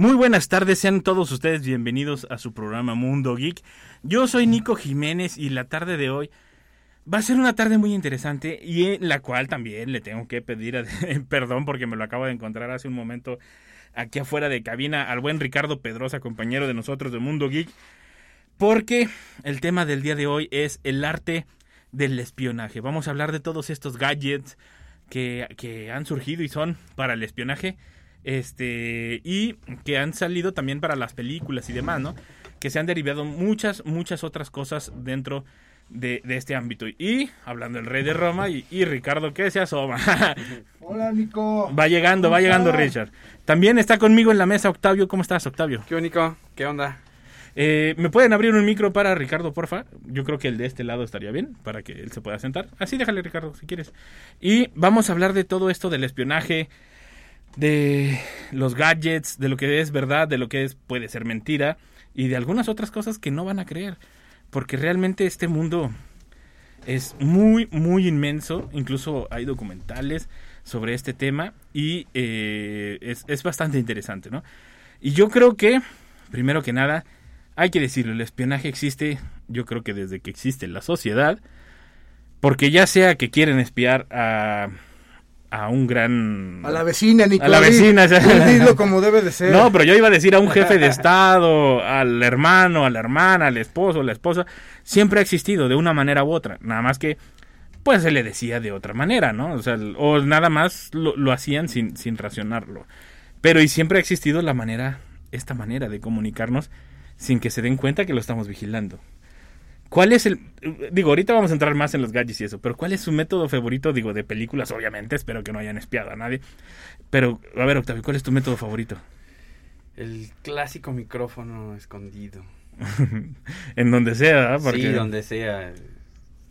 Muy buenas tardes, sean todos ustedes bienvenidos a su programa Mundo Geek. Yo soy Nico Jiménez y la tarde de hoy va a ser una tarde muy interesante y en la cual también le tengo que pedir perdón porque me lo acabo de encontrar hace un momento aquí afuera de cabina al buen Ricardo Pedrosa, compañero de nosotros de Mundo Geek, porque el tema del día de hoy es el arte del espionaje. Vamos a hablar de todos estos gadgets que, que han surgido y son para el espionaje este y que han salido también para las películas y demás, ¿no? Que se han derivado muchas, muchas otras cosas dentro de, de este ámbito. Y hablando del rey de Roma y, y Ricardo, que se asoma. Hola, Nico. va llegando, va ¿Cómo llegando? Richard. También está conmigo en la mesa Octavio. ¿Cómo estás, Octavio? ¿Qué único? ¿Qué onda? Eh, ¿Me pueden abrir un micro para Ricardo, porfa? Yo creo que el de este lado estaría bien, para que él se pueda sentar. Así déjale, Ricardo, si quieres. Y vamos a hablar de todo esto del espionaje, de los gadgets, de lo que es verdad, de lo que es puede ser mentira, y de algunas otras cosas que no van a creer. Porque realmente este mundo es muy, muy inmenso. Incluso hay documentales sobre este tema y eh, es, es bastante interesante, ¿no? Y yo creo que, primero que nada, hay que decirlo, el espionaje existe, yo creo que desde que existe la sociedad, porque ya sea que quieren espiar a, a un gran... A la vecina, Nico. A la vecina, dilo como debe de ser. No, pero yo iba a decir a un jefe de Estado, al hermano, a la hermana, al esposo, a la esposa. Siempre ha existido de una manera u otra. Nada más que, pues se le decía de otra manera, ¿no? O sea, o nada más lo, lo hacían sin, sin racionarlo. Pero y siempre ha existido la manera, esta manera de comunicarnos sin que se den cuenta que lo estamos vigilando. ¿Cuál es el... Digo, ahorita vamos a entrar más en los gadgets y eso, pero ¿cuál es su método favorito? Digo, de películas, obviamente, espero que no hayan espiado a nadie. Pero, a ver, Octavio, ¿cuál es tu método favorito? El clásico micrófono escondido. en donde sea, ¿verdad? Porque, Sí, donde sea,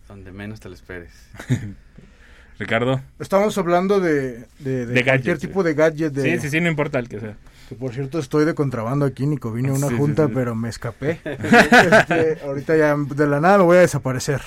donde menos te lo esperes. Ricardo. Estamos hablando de, de, de De cualquier gadgets, tipo sí. de gadget. De, Sí, sí, sí, no importa el que sea. Que por cierto estoy de contrabando aquí, Nico. Vine a una Sí, junta, sí. pero me escapé. Este, ahorita ya de la nada me voy a desaparecer.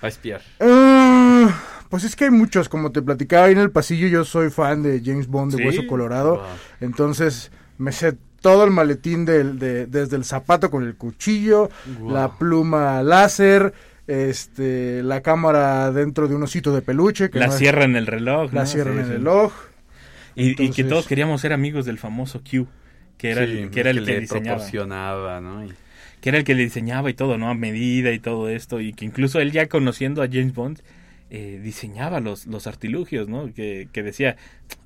A espiar. Ah, pues es que hay muchos, como te platicaba ahí en el pasillo, yo soy fan de James Bond de Sí. Hueso Colorado. Wow. Entonces me sé todo el maletín del, de, desde el zapato con el cuchillo, Wow. la pluma láser, este, la cámara dentro de un osito de peluche. Que La no es- sierra en el reloj. la ¿no? cierra Sí, en el reloj. Y, y que todos queríamos ser amigos del famoso Q, que era Sí, el que, era el que, le diseñaba. proporcionaba, ¿no? Y- Que era el que le diseñaba y todo, ¿no? A medida y todo esto. Y que incluso él ya conociendo a James Bond, eh, diseñaba los, los artilugios, ¿no? Que, que decía,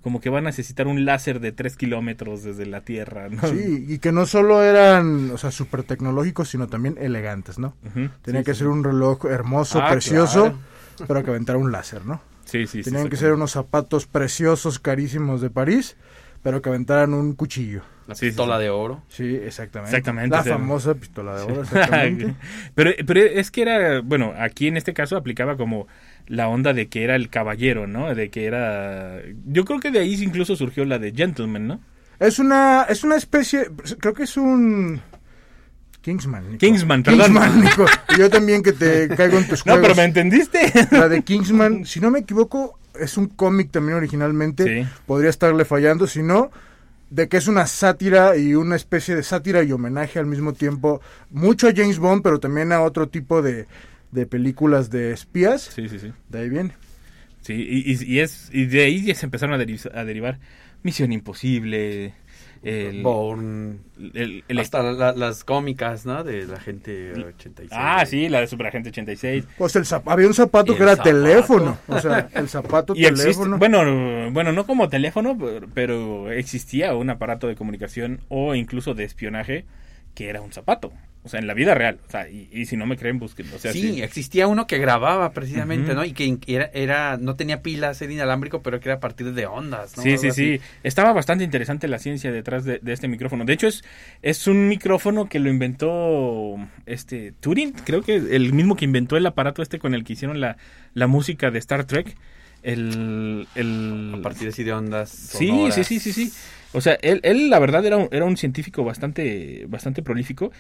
como que va a necesitar un láser de 3 kilómetros desde la Tierra, ¿no? Sí, y que no solo eran, o sea, súper tecnológicos, sino también elegantes, ¿no? Tenía Sí, que sí, ser un reloj hermoso, Ah, precioso, claro. pero que aventara un láser, ¿no? Sí, sí, sí, Tenían que ser unos zapatos preciosos, carísimos de París, pero que aventaran un cuchillo. La pistola sí. de oro. Sí, exactamente. Exactamente, La famosa pistola de oro, exactamente. pero, pero es que era, bueno, aquí en este caso aplicaba como la onda de que era el caballero, ¿no? De que era... Yo creo que de ahí incluso surgió la de gentleman, ¿no? es una es una especie, creo que es un Kingsman. Nico. Kingsman, perdón. Kingsman, Nico. Yo también que te caigo en tus No, juegos. pero ¿me entendiste? La de Kingsman, si no me equivoco, es un cómic también originalmente. Sí. Podría estarle fallando, si no, de que es una sátira y una especie de sátira y homenaje al mismo tiempo, mucho a James Bond, pero también a otro tipo de, de películas de espías. Sí, sí, sí. De ahí viene. Sí, y, y- y es, y de ahí ya se empezaron a, deri- a derivar Misión Imposible, el, Bourne. el- el- Hasta la- las cómicas, ¿no? De la gente 86. Ah, sí, la de Superagente 86. Pues el zap- había un zapato que era zapato. teléfono. O sea, el zapato Y existe, teléfono. bueno, bueno, no como teléfono, pero existía un aparato de comunicación o incluso de espionaje que era un zapato. O sea, en la vida real. O sea, y, y si no me creen, busquen. O sea, sí, sí. existía uno que grababa precisamente. ¿no? Y que era, era, no tenía pilas, era inalámbrico, pero que era a partir de ondas, ¿no? Sí, Algo sí, así. sí. Estaba bastante interesante la ciencia detrás de, de este micrófono. De hecho, es, es un micrófono que lo inventó este Turing, creo que el mismo que inventó el aparato este con el que hicieron la, la música de Star Trek. El, el... A partir así de ondas. Sí, sí, sí, sí, sí. O sea, él, él la verdad era un, era un científico bastante, bastante prolífico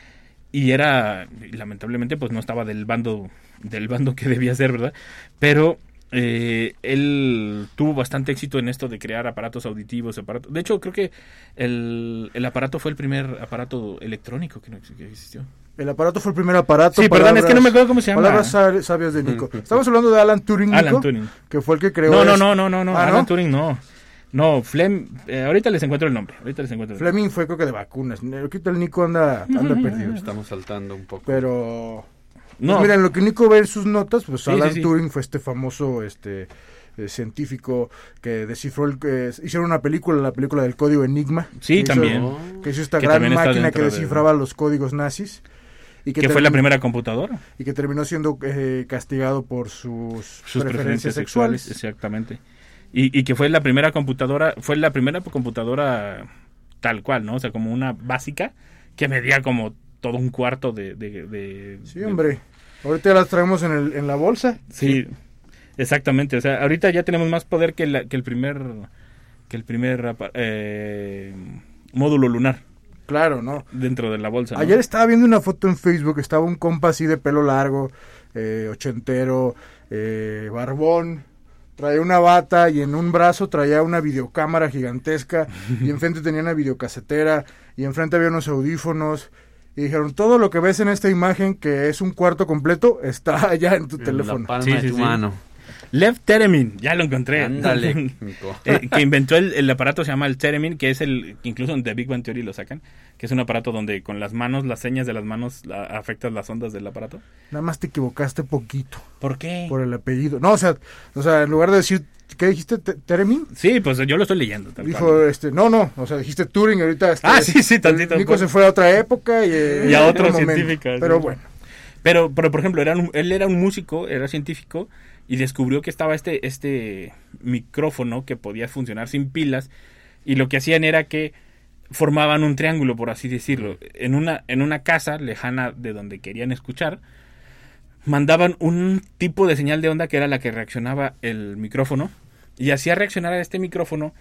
y era, lamentablemente, pues no estaba del bando, del bando que debía ser, ¿verdad? Pero eh, él tuvo bastante éxito en esto de crear aparatos auditivos, aparatos. De hecho, creo que el, el aparato fue el primer aparato electrónico que, no, que existió. El aparato fue el primer aparato. Sí, perdón, es que no me acuerdo cómo se llama. Palabras sab- sabias de Nico. Estamos hablando de Alan Turing, Alan Turing. que fue el que creó... No, no, no, no, no, no, Ah, Alan ¿no? Turing no. No, Flem, eh, ahorita les encuentro el nombre. Ahorita les encuentro el nombre. Fleming fue creo que de vacunas. Ahorita el Nico anda, anda perdido. Estamos saltando un poco. Pero... No, Pues mira, en lo que Nico ve en sus notas, pues Sí, Alan sí, sí. Turing fue este famoso este eh, científico que descifró el... que hicieron una película, la película del código Enigma. Sí, que hizo- también. que hizo esta Que gran máquina que de- descifraba los códigos nazis. Y que fue la primera computadora. Y que terminó siendo eh, castigado por sus, sus preferencias, sexuales. Exactamente. Y, y que fue la primera computadora, fue la primera computadora tal cual, ¿no? O sea, como una básica que medía como todo un cuarto de... de- de- Sí, de- hombre. Ahorita las traemos en, el, en la bolsa. Sí, exactamente. O sea, ahorita ya tenemos más poder que, la- que el primer que el primer eh, módulo lunar Claro, ¿no? dentro de la bolsa. ¿no? Ayer estaba viendo una foto en Facebook, estaba un compa así de pelo largo, eh, ochentero, eh, barbón, traía una bata y en un brazo traía una videocámara gigantesca y enfrente tenía una videocasetera y enfrente había unos audífonos y dijeron, todo lo que ves en esta imagen que es un cuarto completo está allá en tu En teléfono. La palma Sí, de sí, tu sí. mano. Lev Teremin, ya lo encontré. Ándale. Eh, que inventó el, el aparato se llama el Theremin, que es el, que incluso en The Big Bang Theory lo sacan, que es un aparato donde con las manos, las señas de las manos la- afectan las ondas del aparato. Nada más te equivocaste poquito ¿Por qué? por el apellido. No, o sea, o sea, en lugar de decir, ¿qué dijiste? Te- ¿Teremin? Sí, pues yo lo estoy leyendo. tal Dijo, cual. este, no, no, o sea, dijiste Turing, ahorita este, Ah, sí, sí, tantito, Nico pues. se fue a otra época y, eh, Y a otro científico, sí. Pero bueno, Pero, pero por ejemplo, era un- él era un músico, era científico, y descubrió que estaba este, este micrófono que podía funcionar sin pilas, y lo que hacían era que formaban un triángulo, por así decirlo, en una, en una casa lejana de donde querían escuchar, mandaban un tipo de señal de onda que era la que reaccionaba el micrófono, y hacía reaccionar a este micrófono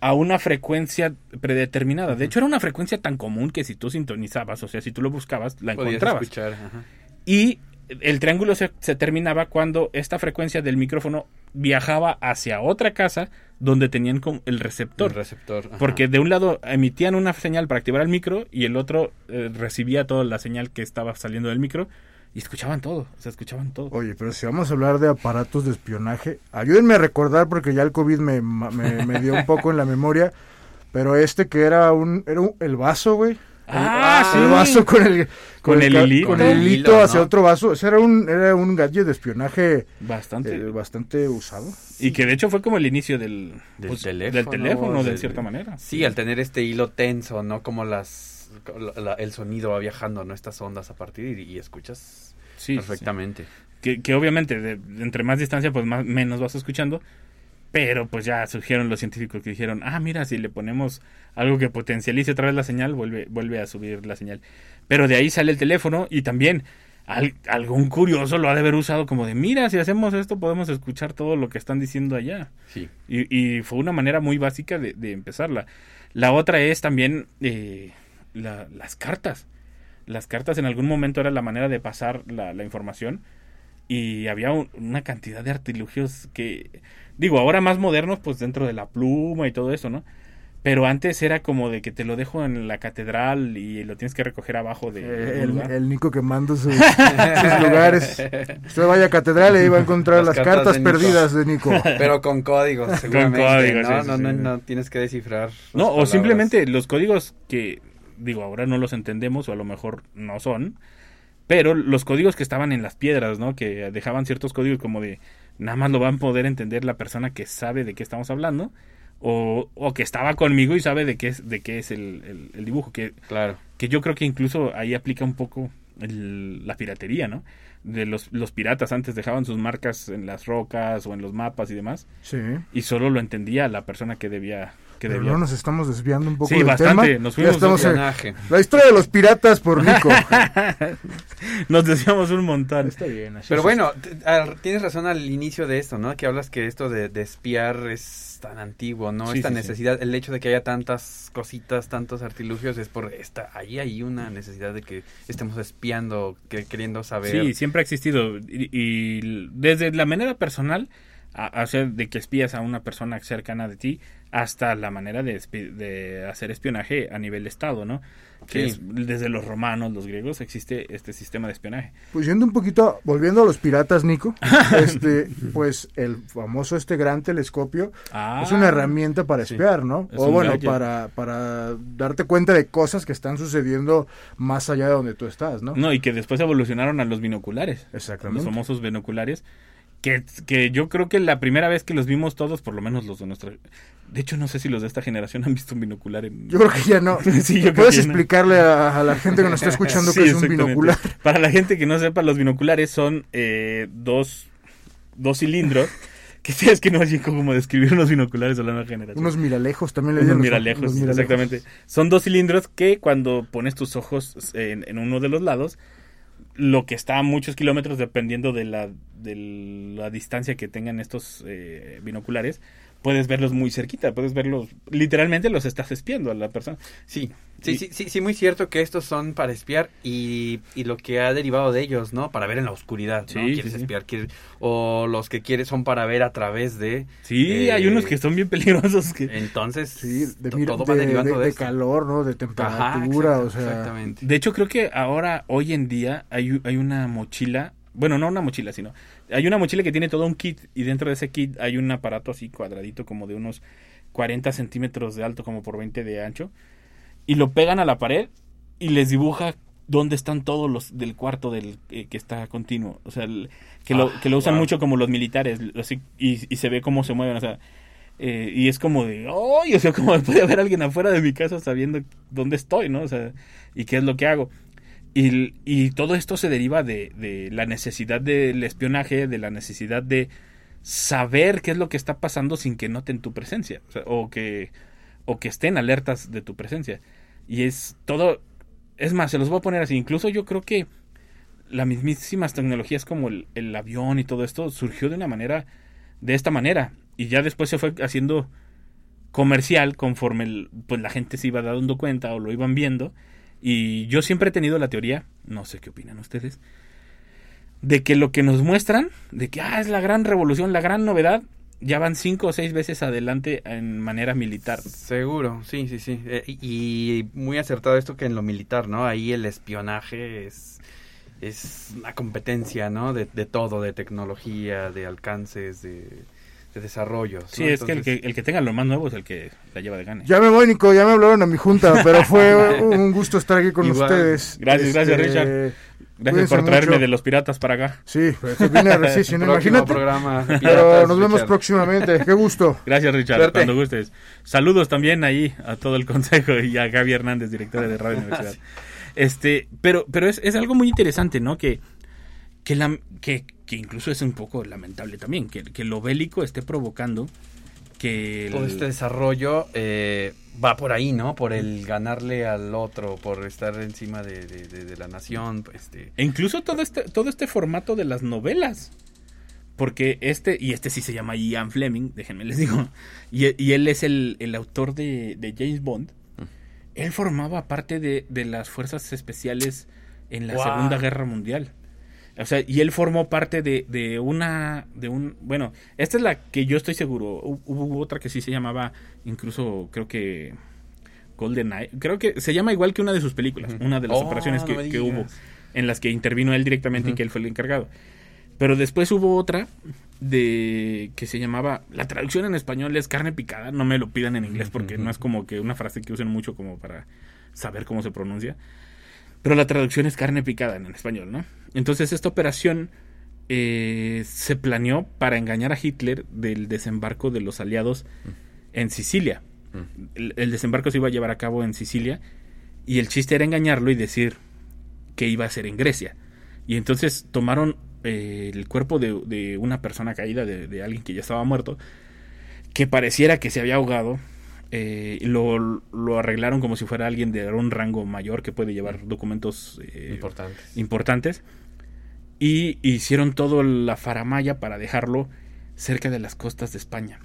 a una frecuencia predeterminada. De hecho, era una frecuencia tan común que si tú sintonizabas, o sea, si tú lo buscabas, la Podías encontrabas. escuchar. ajá. Y el triángulo se, se terminaba cuando esta frecuencia del micrófono viajaba hacia otra casa donde tenían el receptor. El receptor. ajá. Porque de un lado emitían una señal para activar el micro y el otro eh, recibía toda la señal que estaba saliendo del micro y escuchaban todo, o sea, escuchaban todo. oye, pero si vamos a hablar de aparatos de espionaje, ayúdenme a recordar porque ya el COVID me, me dio un poco en la memoria, pero este que era un, era un- el vaso, güey. Ah, el, sí. el vaso con el Con el ca- hilito. con el el hilito hilo, hacia ¿no? otro vaso. Ese era un era un gadget de espionaje Bastante. eh, bastante usado. Y que de hecho fue como el inicio del, Del pues, teléfono, del teléfono, de cierta manera. Sí, al tener este hilo tenso, ¿no? Como las la- la- el sonido va viajando, ¿no? Estas ondas a partir y, y escuchas Sí, sí, sí. perfectamente. que, que obviamente de, de entre más distancia pues más menos vas escuchando pero pues ya surgieron los científicos que dijeron ah mira si le ponemos algo que potencialice otra vez la señal vuelve vuelve a subir la señal pero de ahí sale el teléfono y también al- algún curioso lo ha de haber usado como de mira si hacemos esto podemos escuchar todo lo que están diciendo allá Sí. y, y fue una manera muy básica de, de empezarla. La otra es también eh, la- las cartas. Las cartas en algún momento era la manera de pasar la, la información y había un- una cantidad de artilugios que, digo, ahora más modernos, pues dentro de la pluma y todo eso, ¿no? Pero antes era como de que te lo dejo en la catedral y lo tienes que recoger abajo de Eh, el, lugar. el Nico quemando sus, sus lugares. Usted vaya a catedral y ahí va a encontrar Las las, cartas cartas de Nico. perdidas de Nico. Pero con códigos, seguramente. códigos, ¿no? sí, no, sí, no, sí. no tienes que descifrar. No, o palabras. simplemente los códigos que, digo, ahora no los entendemos o a lo mejor no son, pero los códigos que estaban en las piedras, ¿no? Que dejaban ciertos códigos como de nada más lo van a poder entender la persona que sabe de qué estamos hablando o, o que estaba conmigo y sabe de qué es, de qué es el, el- el dibujo, que, Claro. que yo creo que incluso ahí aplica un poco el- la piratería, ¿no? De los, los piratas antes dejaban sus marcas en las rocas o en los mapas y demás, Sí. y solo lo entendía la persona que debía... Que Pero no nos estamos desviando un poco Sí, del bastante, tema. nos Ya fuimos estamos en-. La historia de los piratas por Nico. Nos decíamos un montón. Está bien. así Pero es. bueno, tienes razón al inicio de esto, ¿no? Que hablas que esto de, de espiar es tan antiguo, ¿no? Sí, esta sí, sí. necesidad, el hecho de que haya tantas cositas, tantos artilugios, es por esta, ahí hay una necesidad de que estemos espiando, que queriendo saber. Sí, siempre ha existido. Y, y desde la manera personal, a, a ser de que espías a una persona cercana de ti, hasta la manera de, de hacer espionaje a nivel Estado, ¿no? Que Sí. es, desde los romanos, los griegos, existe este sistema de espionaje. Pues yendo un poquito, volviendo a los piratas, Nico, este, pues el famoso este gran telescopio Ah, es una herramienta para sí. espiar, ¿no? Es O bueno, gadget. para, para darte cuenta de cosas que están sucediendo más allá de donde tú estás, ¿no? No, y que después evolucionaron a los binoculares. Los Exactamente. famosos binoculares. Que, que yo creo que la primera vez que los vimos todos, por lo menos los de nuestra... De hecho, no sé si los de esta generación han visto un binocular en... Yo creo que ya no. Sí, yo creo ¿Puedes no. explicarle a, a la gente que nos está escuchando Sí, que es un binocular? Para la gente que no sepa, los binoculares son eh, dos, dos cilindros. Que es que no hay como describir unos binoculares de la nueva generación. Unos miralejos también le Unos dicen los- miralejos, los miralejos. exactamente. Son dos cilindros que cuando pones tus ojos en, en uno de los lados, lo que está a muchos kilómetros, dependiendo de la, de la distancia que tengan estos eh, binoculares, puedes verlos muy cerquita, puedes verlos, literalmente los estás espiando a la persona. Sí, sí, Y- sí, sí, sí, muy cierto que estos son para espiar y, y lo que ha derivado de ellos, ¿no? Para ver en la oscuridad, ¿no? Sí, Quieres sí, espiar, quieres- o los que quieres son para ver a través de... Sí, Eh, hay unos que son bien peligrosos. Que... Entonces, Sí, de, todo va de- derivando de- de, de esto. calor, ¿no? De Ajá, temperatura, exacto, o sea... Exactamente. De hecho, creo que ahora, hoy en día, hay, hay una mochila. Bueno, no una mochila, sino. Hay una mochila que tiene todo un kit. Y dentro de ese kit hay un aparato así cuadradito, como de unos 40 centímetros de alto, como por 20 de ancho. Y lo pegan a la pared y les dibuja dónde están todos los del cuarto del eh, que está continuo. O sea, el- que, lo, Ah, que lo usan wow. mucho como los militares. así, y, y se ve cómo se mueven. O sea. eh, y es como de, ¡ay! O sea, como puede haber alguien afuera de mi casa sabiendo dónde estoy, ¿no? O sea, y qué es lo que hago. Y, y todo esto se deriva de, la necesidad del espionaje, de la necesidad de saber qué es lo que está pasando sin que noten tu presencia, o, que, o que estén alertas de tu presencia. Y es todo, es más, se los voy a poner así, incluso yo creo que las mismísimas tecnologías como el, el avión y todo esto surgió de una manera, de esta manera, y ya después se fue haciendo comercial conforme pues la gente se iba dando cuenta o lo iban viendo y yo siempre he tenido la teoría, no sé qué opinan ustedes, de que lo que nos muestran, de que ah, es la gran revolución, la gran novedad, ya van cinco o seis veces adelante en manera militar. Seguro, sí, sí, sí. Eh, y, muy acertado esto que en lo militar, ¿no? Ahí el espionaje es, es una competencia, ¿no? De, de todo, de tecnología, de alcances, de, de desarrollos. Sí, ¿no? es que el, que el que tenga lo más nuevo es el que la lleva de gane. Ya me voy, Nico, ya me hablaron a mi junta, pero fue un gusto estar aquí con Igual. ustedes. Gracias, gracias, Richard. Gracias cuídense por traerme mucho. de los piratas para acá. Sí, pues vine a recibir, si no, próximo imagínate. programa. Pero Piratas, nos vemos Richard. próximamente. Qué gusto. Gracias, Richard, Suerte. cuando gustes. Saludos también ahí a todo el consejo y a Gaby Hernández, directora de Radio Universidad. Este, pero, pero es, es algo muy interesante, ¿no? Que, que, la, que, que incluso es un poco lamentable también, que, que lo bélico esté provocando que... el- Todo este desarrollo eh, va por ahí, ¿no? Por el ganarle al otro, por estar encima de, de- de- de la nación. Este, E incluso todo este, todo este formato de las novelas. Porque este, y este sí se llama Ian Fleming, déjenme les digo, y, y él es el, el autor de, James Bond. Él formaba parte de, de las fuerzas especiales en la. Segunda Guerra Mundial. O sea, y él formó parte de, de una, de un, bueno, esta es la que yo estoy seguro. Hu- Hubo otra que sí se llamaba, incluso creo que Golden Eye. Creo que se llama igual que una de sus películas, una de las Oh, operaciones que, no que hubo en las que intervino él directamente y que él fue el encargado. Pero después hubo otra de que se llamaba la traducción en español es carne picada, no me lo pidan en inglés porque no es como que una frase que usen mucho como para saber cómo se pronuncia. Pero la traducción es carne picada en español, ¿no? Entonces esta operación eh, se planeó para engañar a Hitler del desembarco de los aliados en Sicilia. El, el desembarco se iba a llevar a cabo en Sicilia y el chiste era engañarlo y decir qué iba a hacer en Grecia. Y entonces tomaron eh, el cuerpo de, de una persona caída, de, de alguien que ya estaba muerto, que pareciera que se había ahogado, eh, lo, lo arreglaron como si fuera alguien de un rango mayor que puede llevar documentos eh, Importantes. importantes y hicieron todo la faramaya para dejarlo cerca de las costas de España.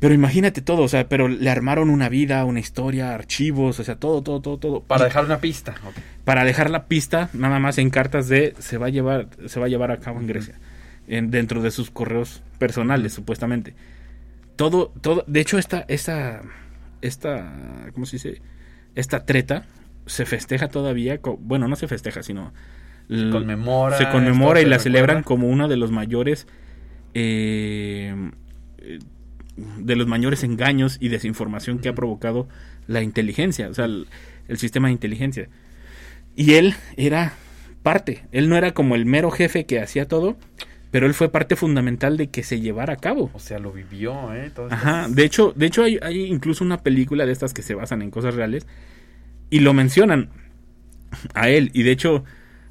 Pero imagínate todo, o sea, pero le armaron una vida, una historia, archivos, o sea, todo, todo, todo, todo. Para dejar una pista. para dejar la pista, nada más en cartas de se va a llevar, se va a llevar a cabo en Grecia, en- dentro de sus correos personales, supuestamente. Todo, todo, de hecho, esta, esta, esta, ¿cómo se dice? Esta treta se festeja todavía, bueno, no se festeja, sino Conmemora, se conmemora y la celebran como uno de los mayores eh, eh, de los mayores engaños y desinformación que ha provocado la inteligencia, o sea, el, el sistema de inteligencia. Y él era parte, él no era como el mero jefe que hacía todo, pero él fue parte fundamental de que se llevara a cabo. O sea, lo vivió, ¿eh? Todas Ajá, estas- de hecho, de hecho hay, hay incluso una película de estas que se basan en cosas reales y lo mencionan a él y de hecho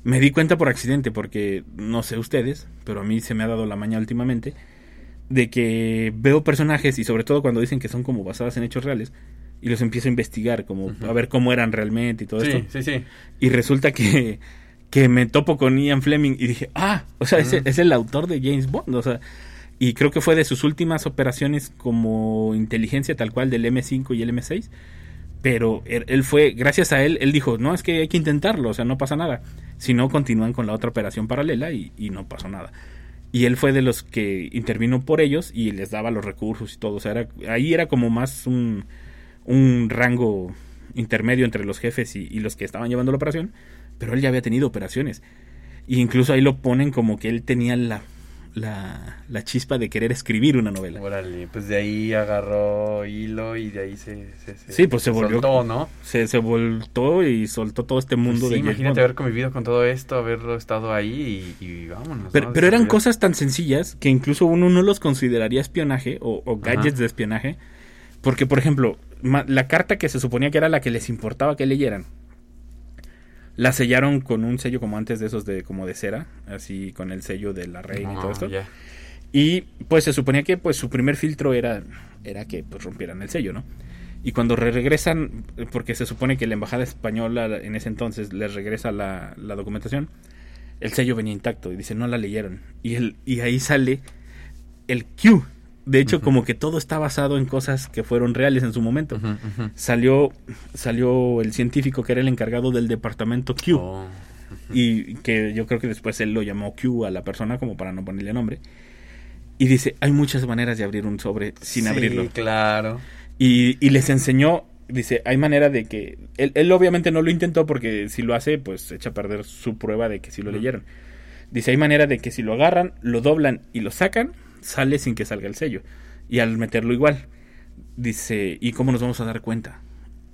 me di cuenta por accidente porque no sé ustedes, pero a mí se me ha dado la maña últimamente de que veo personajes y sobre todo cuando dicen que son como basadas en hechos reales y los empiezo a investigar como a ver cómo eran realmente y todo Sí, esto sí, sí. y resulta que que me topo con Ian Fleming y dije, ah, o sea, Ujú. es el autor de James Bond, o sea, y creo que fue de sus últimas operaciones como inteligencia tal cual del M5 y el M6, pero él, él fue, gracias a él, él dijo, no, es que hay que intentarlo, o sea, no pasa nada, si no continúan con la otra operación paralela y, y no pasó nada. Y él fue de los que intervino por ellos y les daba los recursos y todo, o sea, era- ahí era como más un, un rango intermedio entre los jefes y, y los que estaban llevando la operación, pero él ya había tenido operaciones. Y incluso ahí lo ponen como que él tenía la, la, la chispa de querer escribir una novela. Órale, pues de ahí agarró hilo y de ahí se... se- se- Sí, pues se volvió- soltó, ¿no? Se, se voltó y soltó todo este mundo Pues sí, de imagínate haber convivido con todo esto, haberlo estado ahí y, y vámonos. Pero, ¿no? pero eran cosas tan sencillas que incluso uno no los consideraría espionaje o, o Ajá. gadgets de espionaje. Porque, por ejemplo, la carta que se suponía que era la que les importaba que leyeran, la sellaron con un sello como antes de esos de como de cera, así con el sello de la reina y Ah, todo esto. ya. Y pues se suponía que pues su primer filtro era, era que pues rompieran el sello, ¿no? Y cuando re- regresan, porque se supone que la embajada española en ese entonces les regresa la, la documentación, el sello venía intacto y dice no la leyeron. Y, el, y ahí sale el Q. De hecho, como que todo está basado en cosas que fueron reales en su momento. Salió, salió el científico que era el encargado del departamento Q Oh. y que yo creo que después él lo llamó Q a la persona como para no ponerle nombre. Y dice, hay muchas maneras de abrir un sobre sin Sí, abrirlo. claro. Y, y les enseñó, dice, hay manera de que... Él, él obviamente no lo intentó porque si lo hace, pues echa a perder su prueba de que sí lo leyeron. Dice, hay manera de que si lo agarran, lo doblan y lo sacan, sale sin que salga el sello. Y al meterlo igual. Dice, ¿y cómo nos vamos a dar cuenta?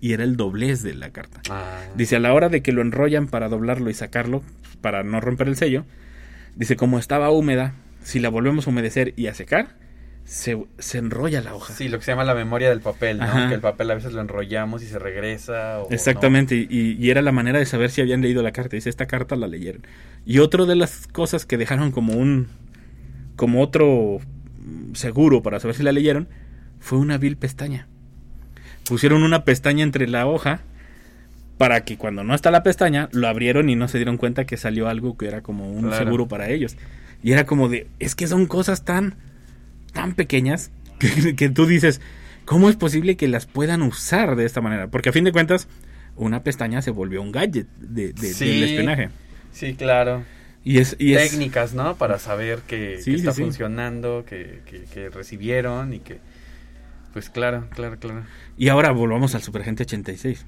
Y era el doblez de la carta. Ah, Dice, a la hora de que lo enrollan para doblarlo y sacarlo, para no romper el sello, dice, como estaba húmeda, si la volvemos a humedecer y a secar, se, se enrolla la hoja. Sí, lo que se llama la memoria del papel, ¿no? Que el papel a veces lo enrollamos y se regresa. O Exactamente, y, y era la manera de saber si habían leído la carta. Dice, esta carta la leyeron. Y otro de las cosas que dejaron como un, como otro seguro para saber si la leyeron, fue una vil pestaña. Pusieron una pestaña entre la hoja para que cuando no está la pestaña, lo abrieron y no se dieron cuenta que salió algo que era como un Claro. seguro para ellos. Y era como de, es que son cosas tan, tan pequeñas que, que tú dices, ¿cómo es posible que las puedan usar de esta manera? Porque a fin de cuentas, una pestaña se volvió un gadget de, de- Sí. del espionaje. Sí, claro. Y es, y es Técnicas, ¿no? Para saber que, Sí, que está sí, sí. funcionando, que, que, que recibieron y que... Pues claro, claro, claro. Y ahora volvamos al Superagente 86.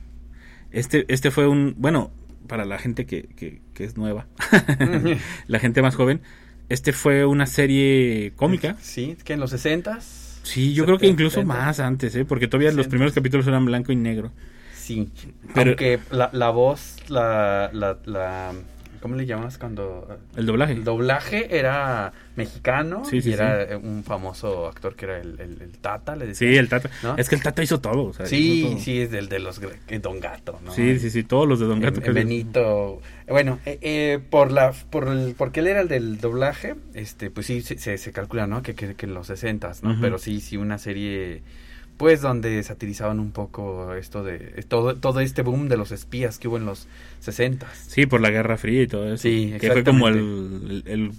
Este, este fue un, bueno, para la gente que, que, que es nueva, la gente más joven, este fue una serie cómica. Sí, que en los 60 Sí, yo creo que incluso 70. más antes, ¿eh? porque todavía los 60. primeros capítulos eran blanco y negro. Sí, Pero- aunque la, la voz, la, la, la, ¿cómo le llamas cuando El doblaje. el doblaje era mexicano Sí, sí, y era un famoso actor que era el, el- el Tata, le decía. Sí, el Tata. ¿No? Es que el Tata hizo todo. o sea, hizo Sí, todo. sí, es del de los Don Gato, ¿no? Sí, sí, sí, todos los de Don Gato. En Benito. Bueno, eh, eh, por la por el porque él era el del doblaje, este pues sí se, se, se calcula, ¿no? Que, que, que en los 60 ¿no? Pero sí, sí una serie pues donde satirizaban un poco esto de todo todo este boom de los espías que hubo en los 60 Sí, por la Guerra Fría y todo eso. Sí, Que fue como el, el- el-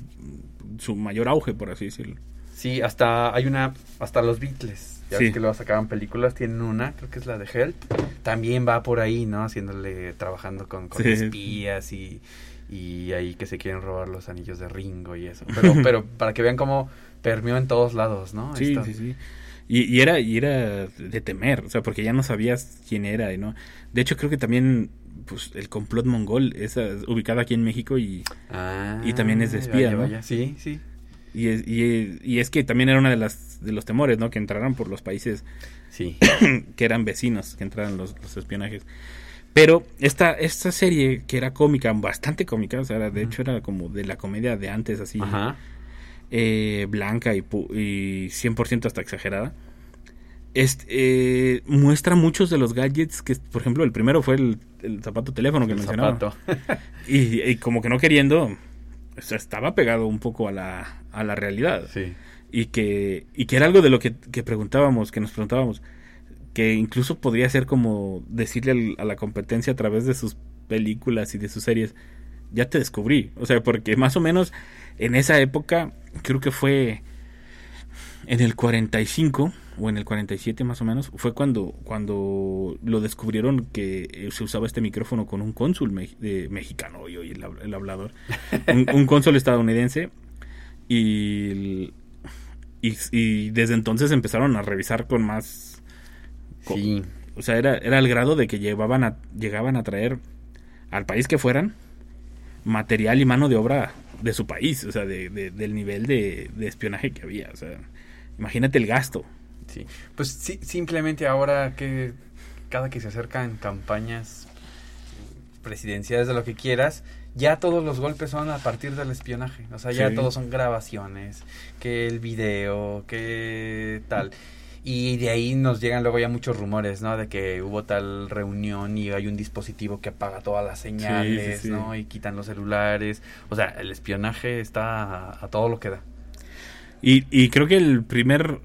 su mayor auge, por así decirlo. Sí, hasta hay una hasta los Beatles. Ya Sí. ves que luego sacaban películas, tienen una, creo que es la de Help. También va por ahí, ¿no? Haciéndole trabajando con, con Sí. espías y y ahí que se quieren robar los anillos de Ringo y eso. Pero pero para que vean cómo permeó en todos lados, ¿no? Sí, Esto. sí, sí. Y, y era y era de temer, o sea, porque ya no sabías quién era, y ¿no? De hecho, creo que también pues el complot mongol es eh, ubicado aquí en México y, Ah, Y también es de espía, vaya, ¿no? vaya. Sí, sí. y, es, y, y es que también era una de las de los temores, ¿no? Que entraran por los países Sí. que eran vecinos, que entraran los, los espionajes. Pero esta, esta serie que era cómica, bastante cómica, o sea, era- de hecho era como de la comedia de antes, así, Ajá. Eh, blanca y, pu- y 100% hasta exagerada. Este, eh, muestra muchos de los gadgets que, por ejemplo, el primero fue el, el zapato teléfono que El mencionaba. zapato. Y, y como que no queriendo, o sea, estaba pegado un poco a la, a la realidad. sí. Y que, y que era algo de lo que, que preguntábamos, que nos preguntábamos, que incluso podría ser como decirle al- a la competencia a través de sus películas y de sus series, ya te descubrí. O sea, porque más o menos en esa época, creo que fue en el 45 o en el 47 más o menos, fue cuando, cuando lo descubrieron que eh, se usaba este micrófono con un cónsul me- mexicano, y el, hab- el hablador, un, un cónsul estadounidense, y, el- y, y desde entonces empezaron a revisar con más... con- Sí. o sea, era, era el grado de que llevaban a, llegaban a traer al país que fueran material y mano de obra de su país, o sea, de, de- del nivel de, de espionaje que había. O sea, imagínate el gasto. Sí. Pues sí, simplemente ahora que cada que se acercan campañas presidenciales de lo que quieras, ya todos los golpes son a partir del espionaje. O sea, ya Sí. todos son grabaciones, que el video, que tal. Y de ahí nos llegan luego ya muchos rumores, ¿no? De que hubo tal reunión y hay un dispositivo que apaga todas las señales, sí. ¿no? Y quitan los celulares. O sea, el espionaje está a, a todo lo que da. Y, y creo que el primer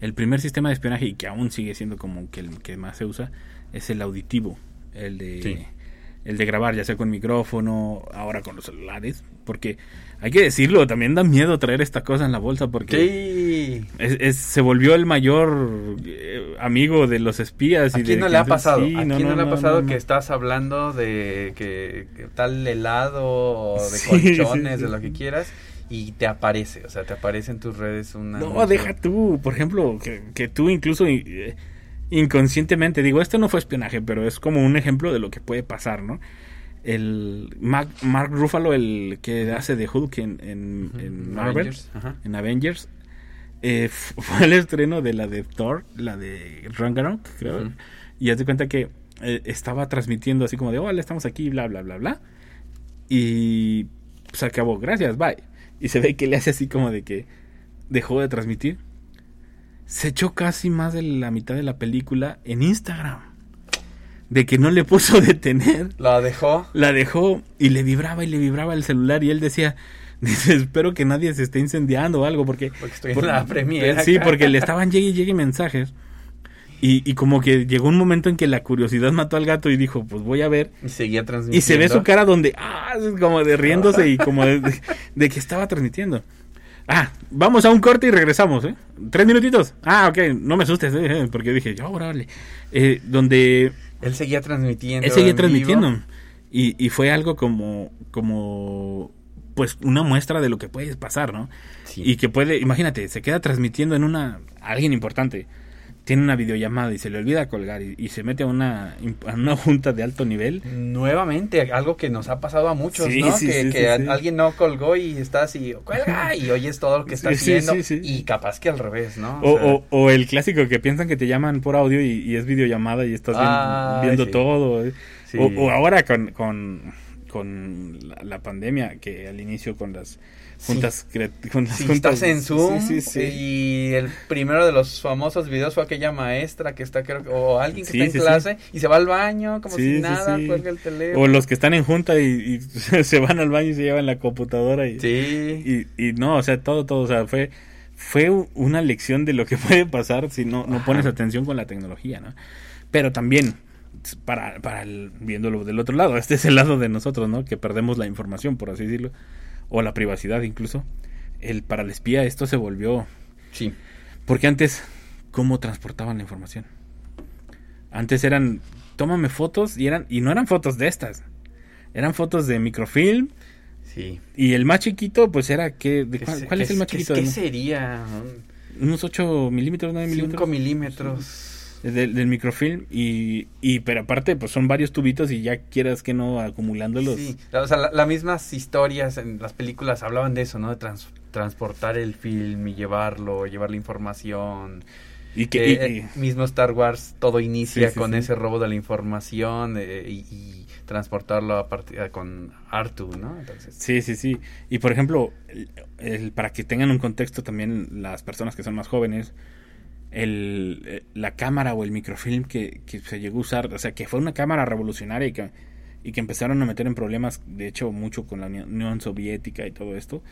el primer sistema de espionaje y que aún sigue siendo como que el que más se usa es el auditivo, el de Sí. El de grabar ya sea con micrófono, ahora con los celulares, porque hay que decirlo, también da miedo traer esta cosa en la bolsa porque Sí. es- es- se volvió el mayor eh, amigo de los espías ¿A y quién de no le ha pasado? Sí, ¿A no, quién no, no, le ha pasado que estás hablando de que, que tal helado o de Sí, colchones, de lo que quieras y te aparece, o sea, te aparece en tus redes una... No, deja tú, por ejemplo, que, que tú incluso eh, inconscientemente, digo, esto no fue espionaje, pero es como un ejemplo de lo que puede pasar, ¿no? El Mark, Mark Ruffalo, el que hace de Hulk en, en, en Marvel, Avengers, ajá. en Avengers, eh, fue el estreno de la de Thor, la de Ragnarok, creo, y haz de cuenta que eh, estaba transmitiendo así como de, hola, estamos aquí, bla, bla, bla, bla, y se acabó, gracias, bye. Y se ve que le hace así como de que dejó de transmitir. Se echó casi más de la mitad de la película en Instagram. De que no le puso detener. La dejó. La dejó y le vibraba y le vibraba el celular y él decía, dice, espero que nadie se esté incendiando o algo porque... Porque estoy por- en la premiere. Sí, porque le estaban llegue y llegue mensajes. Y, y como que llegó un momento en que la curiosidad mató al gato y dijo, pues voy a ver. Y seguía transmitiendo. Y se ve su cara donde, ah, como de riéndose y como de, de- de que estaba transmitiendo. Ah, vamos a un corte y regresamos, ¿eh? Tres minutitos. Ah, ok, no me asustes, ¿eh? Porque dije, yo, órale. Eh, donde Él seguía transmitiendo. él seguía en transmitiendo. vivo. Y, y fue algo como, como, pues una muestra de lo que puede pasar, ¿no? Sí. Y que puede, imagínate, se queda transmitiendo en una, alguien importante. Tiene una videollamada y se le olvida colgar y, y se mete a una, a una junta de alto nivel. Nuevamente, algo que nos ha pasado a muchos, Sí, ¿no? sí, que sí, alguien no colgó y está así, cuelga, y oyes todo lo que está haciendo. sí, sí. Y capaz que al revés, ¿no? O, sea, o- o el clásico que piensan que te llaman por audio y, y es videollamada y estás Ay, viendo todo. ¿eh? O ahora con, con, con la, la pandemia, que al inicio con las juntas, juntas- estás en Zoom Sí, y el primero de los famosos videos fue aquella maestra que está, creo, que- o alguien que está en clase y se va al baño como si nada, cuelga el teléfono. O los que están en junta y, y se van al baño y se llevan la computadora y, Sí. y, y no, o sea, todo, todo, o sea, fue, fue una lección de lo que puede pasar si no, no Ajá. pones atención con la tecnología, ¿no? Pero también, para, para el- viéndolo del otro lado, este es el lado de nosotros, ¿no? Que perdemos la información, por así decirlo, o la privacidad incluso. El, para el espía esto se volvió Sí. porque antes, ¿cómo transportaban la información? Antes eran, tómame fotos y eran, y no eran fotos de estas. Eran fotos de microfilm Sí. y el más chiquito, pues era que, ¿de ¿Qué cuál, se- cuál qué es el más qué- chiquito? ¿Qué ¿no? sería? Unos 8 milímetros, 9 milímetros. 5 milímetros. Del, del microfilm y, y, pero aparte, pues son varios tubitos y ya quieras que no acumulándolos. Sí, o sea, la- las mismas historias en las películas hablaban de eso, ¿no? De trans- transportar el film y llevarlo, llevar la información. Y que, Eh, y- eh, mismo Star Wars, todo inicia Sí, sí, con sí. ese robo de la información eh, y, y transportarlo a partir con Artu, ¿no? Entonces, Sí, sí, sí. Y por ejemplo, el- el- para que tengan un contexto también las personas que son más jóvenes, el, eh, la cámara o el microfilm que, que se llegó a usar, o sea, que fue una cámara revolucionaria y que, y que empezaron a meter en problemas, de hecho, mucho con la Uni- Unión Soviética y todo esto,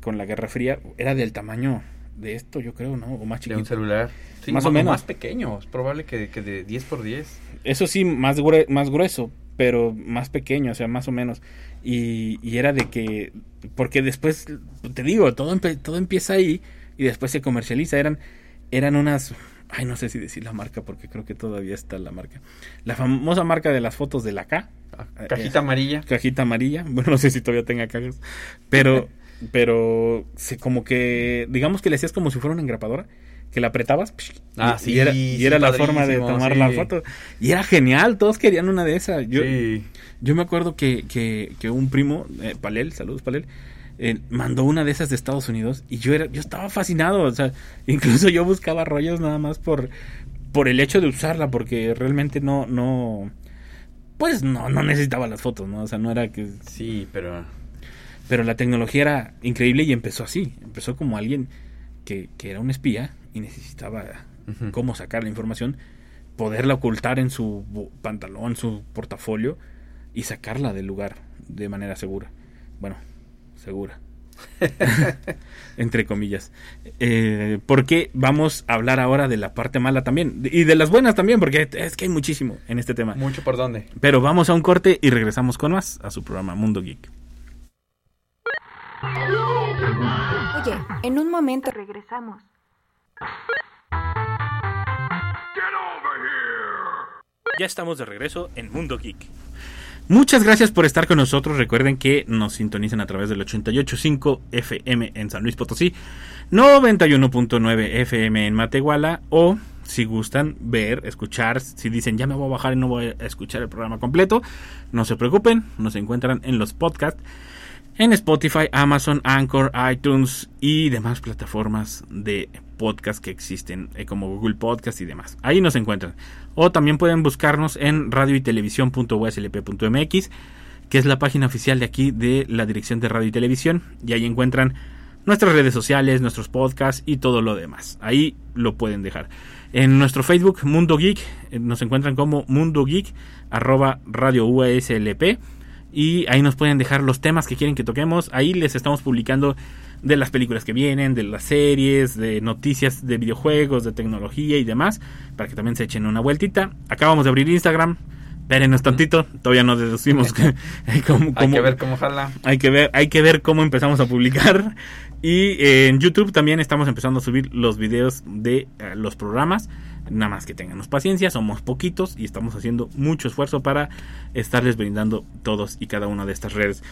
con la Guerra Fría, era del tamaño de esto, yo creo, ¿no? O más de un chiquito. celular. Sí, Más o menos. Más pequeño, es probable que, que de 10 por 10. Eso sí, más, grue- más grueso, pero más pequeño, o sea, más o menos. Y, y era de que, porque después, te digo, todo, empe- todo empieza ahí y después se comercializa. Eran, eran unas, ay, no sé si decir la marca, porque creo que todavía está la marca. La famosa marca de las fotos de la K, Eh, Cajita amarilla. cajita amarilla. Bueno, no sé si todavía tenga cajas, pero, pero se como que, digamos que le hacías como si fuera una engrapadora. Que la apretabas Ah, y, sí, y era, y sí, era la forma de tomar sí. la foto. Y era genial, todos querían una de esas. Yo, yo me acuerdo que, que, que un primo, eh, Palel, saludos Palel, eh, mandó una de esas de Estados Unidos y yo era, yo estaba fascinado, o sea, incluso yo buscaba rollos nada más por, por el hecho de usarla, porque realmente no, no, pues no, no necesitaba las fotos, ¿no? O sea, no era que, Sí, pero... pero la tecnología era increíble y empezó así, empezó como alguien que, que era un espía y necesitaba cómo sacar la información, poderla ocultar en su pantalón, su portafolio y sacarla del lugar de manera segura. Bueno, segura. Entre comillas. Eh, porque vamos a hablar ahora de la parte mala también. Y de las buenas también, porque es que hay muchísimo en este tema. ¿Mucho por dónde? Pero vamos a un corte y regresamos con más a su programa Mundo Geek. Oye, en un momento regresamos. Ya estamos de regreso en Mundo Geek. Muchas gracias por estar con nosotros. Recuerden que nos sintonizan a través del 88.5 FM en San Luis Potosí, 91.9 FM en Matehuala o si gustan ver, escuchar, si dicen ya me voy a bajar y no voy a escuchar el programa completo, no se preocupen, nos encuentran en los podcasts en Spotify, Amazon, Anchor, iTunes y demás plataformas de podcast que existen, eh, como Google Podcast y demás. Ahí nos encuentran. O también pueden buscarnos en radio y televisión.uslp.mx, que es la página oficial de aquí de la Dirección de Radio y Televisión. Y ahí encuentran nuestras redes sociales, nuestros podcasts y todo lo demás. Ahí lo pueden dejar. En nuestro Facebook, Mundo Geek, eh, nos encuentran como Mundo Geek, arroba radio USLP y ahí nos pueden dejar los temas que quieren que toquemos. Ahí les estamos publicando de las películas que vienen, de las series, de noticias de videojuegos, de tecnología y demás, para que también se echen una vueltita. Acabamos de abrir Instagram. Espérenos tantito, todavía no deducimos que, cómo- Hay cómo- que ver cómo jala. hay que ver, hay que ver cómo empezamos a publicar. Y eh, en YouTube también estamos empezando a subir los videos de eh, los programas. Nada más que tenganos paciencia, somos poquitos y estamos haciendo mucho esfuerzo para estarles brindando todos y cada una de estas redes.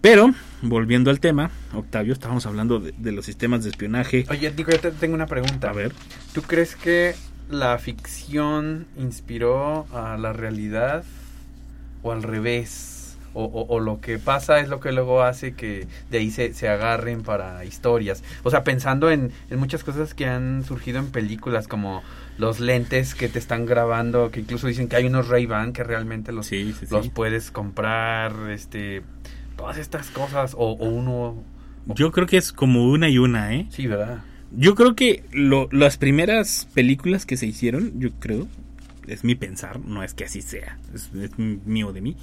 Pero, volviendo al tema, Octavio, estábamos hablando de, de los sistemas de espionaje. Oye, Nico, yo te tengo una pregunta. A ver, ¿Tú crees que la ficción inspiró a la realidad o al revés? o, o- o lo que pasa es lo que luego hace que de ahí se, se agarren para historias. O sea, pensando en, en muchas cosas que han surgido en películas como los lentes que te están grabando, que incluso dicen que hay unos Ray-Ban que realmente los, Sí, sí, sí. los puedes comprar, este, todas estas cosas, o, o uno... Yo creo que es como una y una, ¿eh? Sí, ¿verdad? Yo creo que lo- las primeras películas que se hicieron, yo creo, es mi pensar, no es que así sea, es, es mío de mí.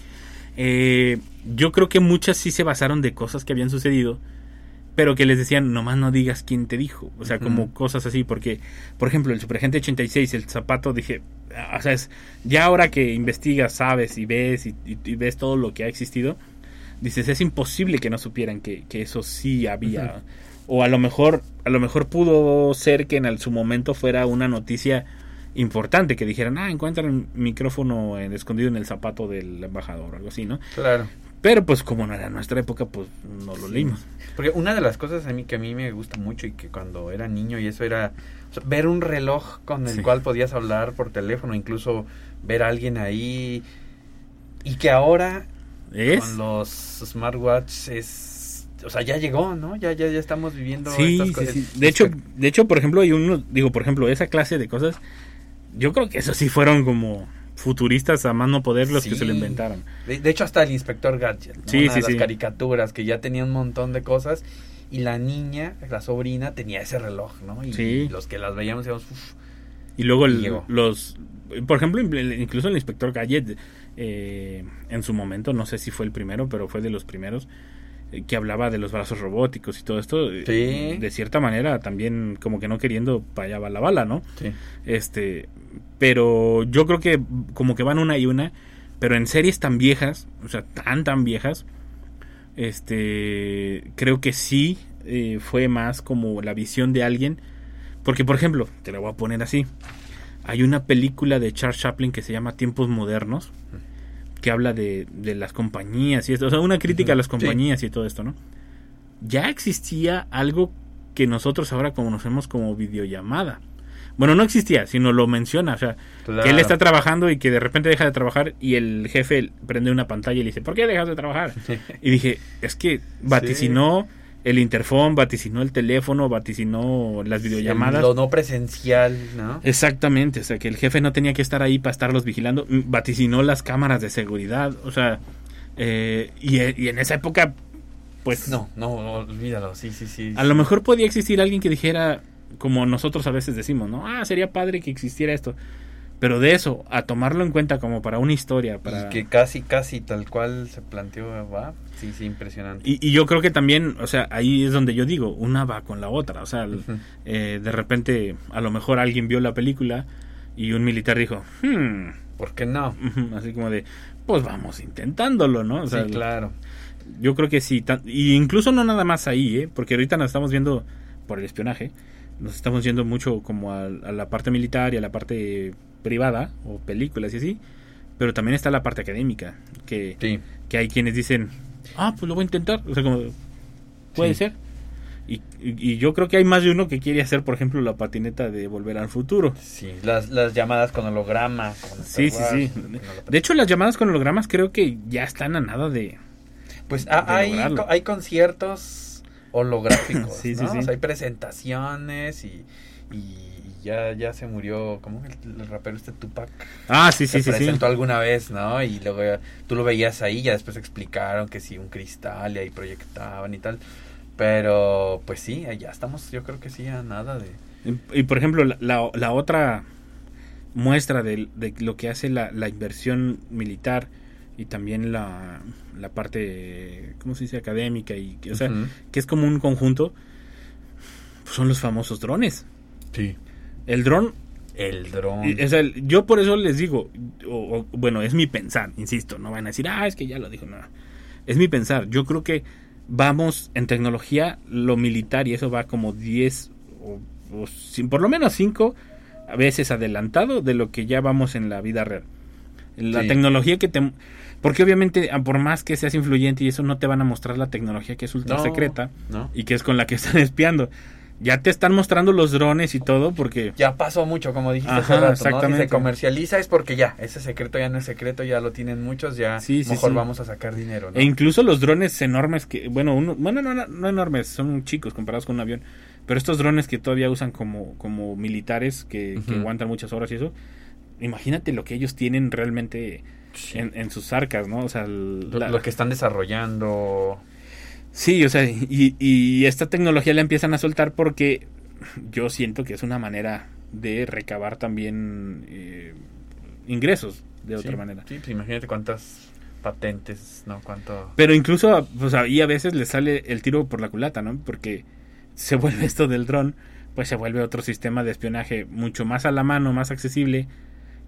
eh, yo creo que muchas sí se basaron de cosas que habían sucedido, pero que les decían, nomás no digas quién te dijo. O sea, como cosas así, porque, por ejemplo, el Superagente 86, el zapato, dije, ah, o sea, es, ya ahora que investigas, sabes y ves y, y- y ves todo lo que ha existido, dices, es imposible que no supieran que, que eso sí había. O a lo mejor, a lo mejor pudo ser que en su momento fuera una noticia importante, que dijeran, ah, encuentran un micrófono en- escondido en el zapato del embajador o algo así, ¿no? Claro. Pero pues como no era nuestra época, pues no lo leímos. Porque una de las cosas a mí que a mí me gusta mucho y que cuando era niño y eso era o sea, ver un reloj con el Sí. cual podías hablar por teléfono, incluso ver a alguien ahí y que ahora ¿Es? con los smartwatch es o sea, ya llegó, ¿no? Ya ya ya estamos viviendo Sí, estas cosas. sí. De hecho, de hecho, por ejemplo, hay uno, digo, por ejemplo, esa clase de cosas, yo creo que eso sí fueron como futuristas a más no poder los que se lo inventaron. De, de hecho, hasta el inspector Gadget, ¿no? Sí, Una sí, de las caricaturas que ya tenía un montón de cosas y la niña, la sobrina, tenía ese reloj, ¿no? Y Sí. los que las veíamos decíamos, "Uf". Y luego el- los, por ejemplo, incluso el inspector Gadget, eh, en su momento, no sé si fue el primero, pero fue de los primeros, eh, que hablaba de los brazos robóticos y todo esto, eh, Sí. de cierta manera también como que no queriendo para allá va la bala, ¿no? Sí. Este, pero yo creo que como que van una y una, pero en series tan viejas, o sea, tan tan viejas, este, creo que sí eh, fue más como la visión de alguien, porque por ejemplo, te la voy a poner así, hay una película de Charles Chaplin que se llama Tiempos Modernos, que habla de, de las compañías y esto, o sea, una crítica a las Sí. compañías y todo esto, ¿no? Ya existía algo que nosotros ahora conocemos como videollamada. Bueno, no existía, sino lo menciona, o sea, que él está trabajando y que de repente deja de trabajar y el jefe prende una pantalla y le dice, ¿por qué dejas de trabajar? Y dije, es que vaticinó el interfón, vaticinó el teléfono, vaticinó las videollamadas. Lo no presencial, ¿no? Exactamente, o sea, que el jefe no tenía que estar ahí para estarlos vigilando, mm, vaticinó las cámaras de seguridad, o sea, eh, y, y en esa época, pues No, no, olvídalo, sí, sí, sí. a lo mejor podía existir alguien que dijera, como nosotros a veces decimos, ¿no? Ah, sería padre que existiera esto. Pero de eso, a tomarlo en cuenta como para una historia, para... Y que casi, casi tal cual se planteó, va, sí, sí, impresionante. Y, y yo creo que también, o sea, ahí es donde yo digo, una va con la otra. O sea, el- eh, de repente, a lo mejor alguien vio la película y un militar dijo, hmm, ¿Por qué no? así como de, pues vamos intentándolo, ¿no? O sea, sí, claro. yo creo que sí. tan- y incluso no nada más ahí, ¿eh? Porque ahorita nos estamos viendo por el espionaje, nos estamos yendo mucho como a, a la parte militar y a la parte privada o películas y así. Pero también está la parte académica, que, Sí. que hay quienes dicen, ah, pues lo voy a intentar. O sea, como, puede Sí. ser. Y, y- yo creo que hay más de uno que quiere hacer, por ejemplo, la patineta de Volver al Futuro. Sí, las, las llamadas con holograma. con Sí, sí, sí. De hecho, las llamadas con hologramas creo que ya están a nada de... Pues ah, de hay, lograrlo. co- hay conciertos holográficos, Sí, sí, sí. O sea, hay presentaciones y, y ya, ya se murió, ¿cómo el, el rapero este Tupac? Ah, sí, sí, se sí, sí. presentó alguna vez, ¿no? Y luego tú lo veías ahí, ya después explicaron que sí, un cristal y ahí proyectaban y tal. Pero, pues sí, ya estamos, yo creo que sí, a nada de... Y, y, por ejemplo, la, la- la otra muestra de, de lo que hace la, la inversión militar y también la, la parte, ¿cómo se dice?, académica, y que, o sea, que es como un conjunto, pues son los famosos drones. Sí. El dron, El dron. o sea, yo por eso les digo, o- o, bueno, es mi pensar, insisto, no van a decir, ah, es que ya lo dijo, no. Es mi pensar, yo creo que vamos en tecnología, lo militar, y eso va como 10 o, o cin- por lo menos 5 veces adelantado de lo que ya vamos en la vida real. La Sí. tecnología que te... Porque obviamente, ah, por más que seas influyente y eso, no te van a mostrar la tecnología que es ultra No, secreta ¿no? y que es con la que están espiando. Ya te están mostrando los drones y todo porque Ya pasó mucho, como dijiste Ajá, hace rato, ¿no? exactamente. Si se comercializa es porque ya, ese secreto ya no es secreto, ya lo tienen muchos, ya Sí, sí, mejor sí. vamos a sacar dinero, ¿no? E incluso los drones enormes que, bueno, uno, bueno, no, no, no enormes, son chicos comparados con un avión, pero estos drones que todavía usan como, como militares que, aguantan muchas horas y eso, imagínate lo que ellos tienen realmente en, en sus arcas, ¿no? O sea, el- la- lo que están desarrollando. Sí, o sea, y, y esta tecnología la empiezan a soltar porque yo siento que es una manera de recabar también eh, ingresos de otra Sí, manera. Sí, pues imagínate cuántas patentes, ¿no? Cuánto... Pero incluso, pues ahí a veces le sale el tiro por la culata, ¿no? Porque se vuelve esto del dron, pues se vuelve otro sistema de espionaje mucho más a la mano, más accesible,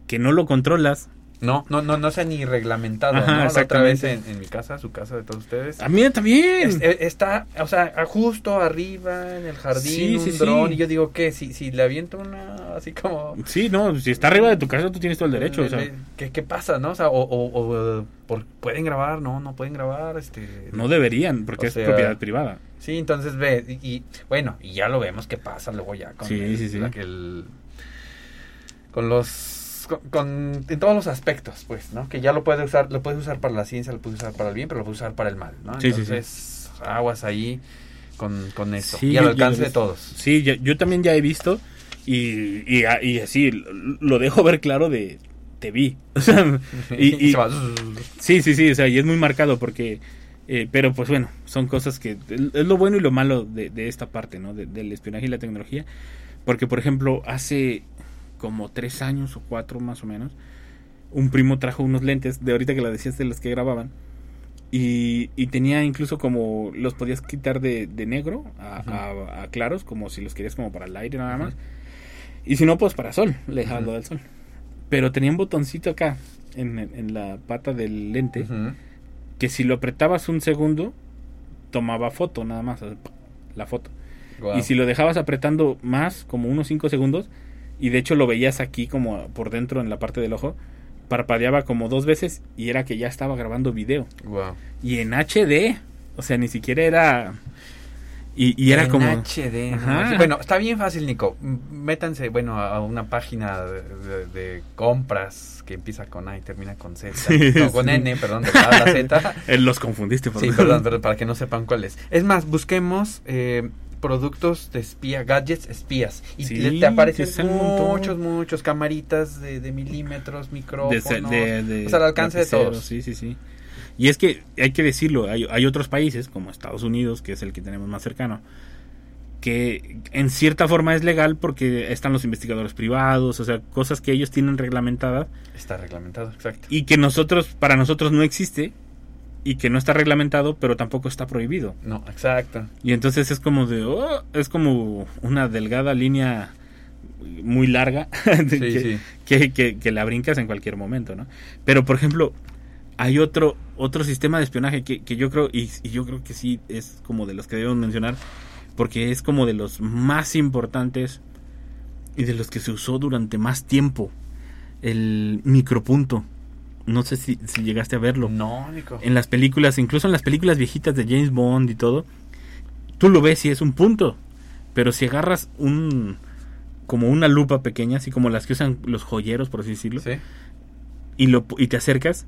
que no lo controlas. No, no, no, no se ha ni reglamentado, Ajá, ¿no? La otra vez en, en mi casa, su casa de todos ustedes. A mí también. Es- eh, está, o sea, justo arriba en el jardín, Sí, un sí, sí. dron, y yo digo, ¿qué? Si, si le aviento una, así como... Sí, no, si está arriba de tu casa, tú tienes todo el derecho. le- O sea, le- ¿qué, qué pasa, no? O sea, o, o- o, por- ¿pueden grabar? No, no pueden grabar, este... no deberían, porque es sea, propiedad privada. Sí, entonces ve, y, y, bueno, y ya lo vemos qué pasa luego ya con, el- la que el- con los con, con- en todos los aspectos, pues, ¿no? Que ya lo puede usar, lo puedes usar para la ciencia, lo puedes usar para el bien, pero lo puedes usar para el mal, ¿no? Sí, sí, sí. Entonces, aguas ahí con. Sí, y al alcance de todos. Sí, yo, yo también ya he visto y, y, y así lo- dejo ver claro de te vi. O sea, y, Sí, sí, sí, o sea, y es muy marcado porque, eh, pero pues bueno, son cosas que es lo bueno y lo malo de, de esta parte, ¿no? De- del espionaje y la tecnología, porque por ejemplo, hace como tres años o cuatro más o menos, un primo trajo unos lentes, de ahorita que la decías de los que grababan, y, y tenía incluso como, los podías quitar de, de negro a, a- a claros, como si los querías como para el aire nada más, y si no, pues para sol, le dejabas lo del sol. Pero tenía un botoncito acá, en, en la pata del lente, que si lo apretabas un segundo, tomaba foto nada más, la foto. Y si lo dejabas apretando más, como unos 5 segundos, y de hecho lo veías aquí como por dentro en la parte del ojo, parpadeaba como dos veces y era que ya estaba grabando video. Guau. Y en HD, o sea, ni siquiera era... Y, y era En como... HD. Bueno, está bien fácil, Nico. Métanse, bueno, a una página de, de- de compras que empieza con A y termina con Z. Sí, no, con sí. N, perdón, de la Z. Los confundiste, por Sí, perdón, perdón, para que no sepan cuál es. Es más, busquemos eh, productos de espía, gadgets espías. Y Sí, te aparecen muchos, muchos camaritas de, de milímetros, micrófonos. se- de- de o sea, al alcance de todos. Sí, sí, sí. Y es que hay que decirlo, hay, hay otros países, como Estados Unidos, que es el que tenemos más cercano, que en cierta forma es legal porque están los investigadores privados, o sea, cosas que ellos tienen reglamentadas Está reglamentado, exacto. y que nosotros, para nosotros no existe y que no está reglamentado, pero tampoco está prohibido. No, exacto. Y entonces es como de, oh, es como una delgada línea muy larga Sí, que, sí. que, que- que la brincas en cualquier momento, ¿no? Pero, por ejemplo, hay otro otro sistema de espionaje que, que yo creo, y, y yo creo que sí es como de los que debemos mencionar, porque es como de los más importantes y de los que se usó durante más tiempo, el micropunto. No sé si, si llegaste a verlo No, Nico. en las películas, incluso en las películas viejitas de James Bond y todo, tú lo ves y es un punto. Pero si agarras un como una lupa pequeña, así como las que usan los joyeros, por así decirlo, Sí. y lo y te acercas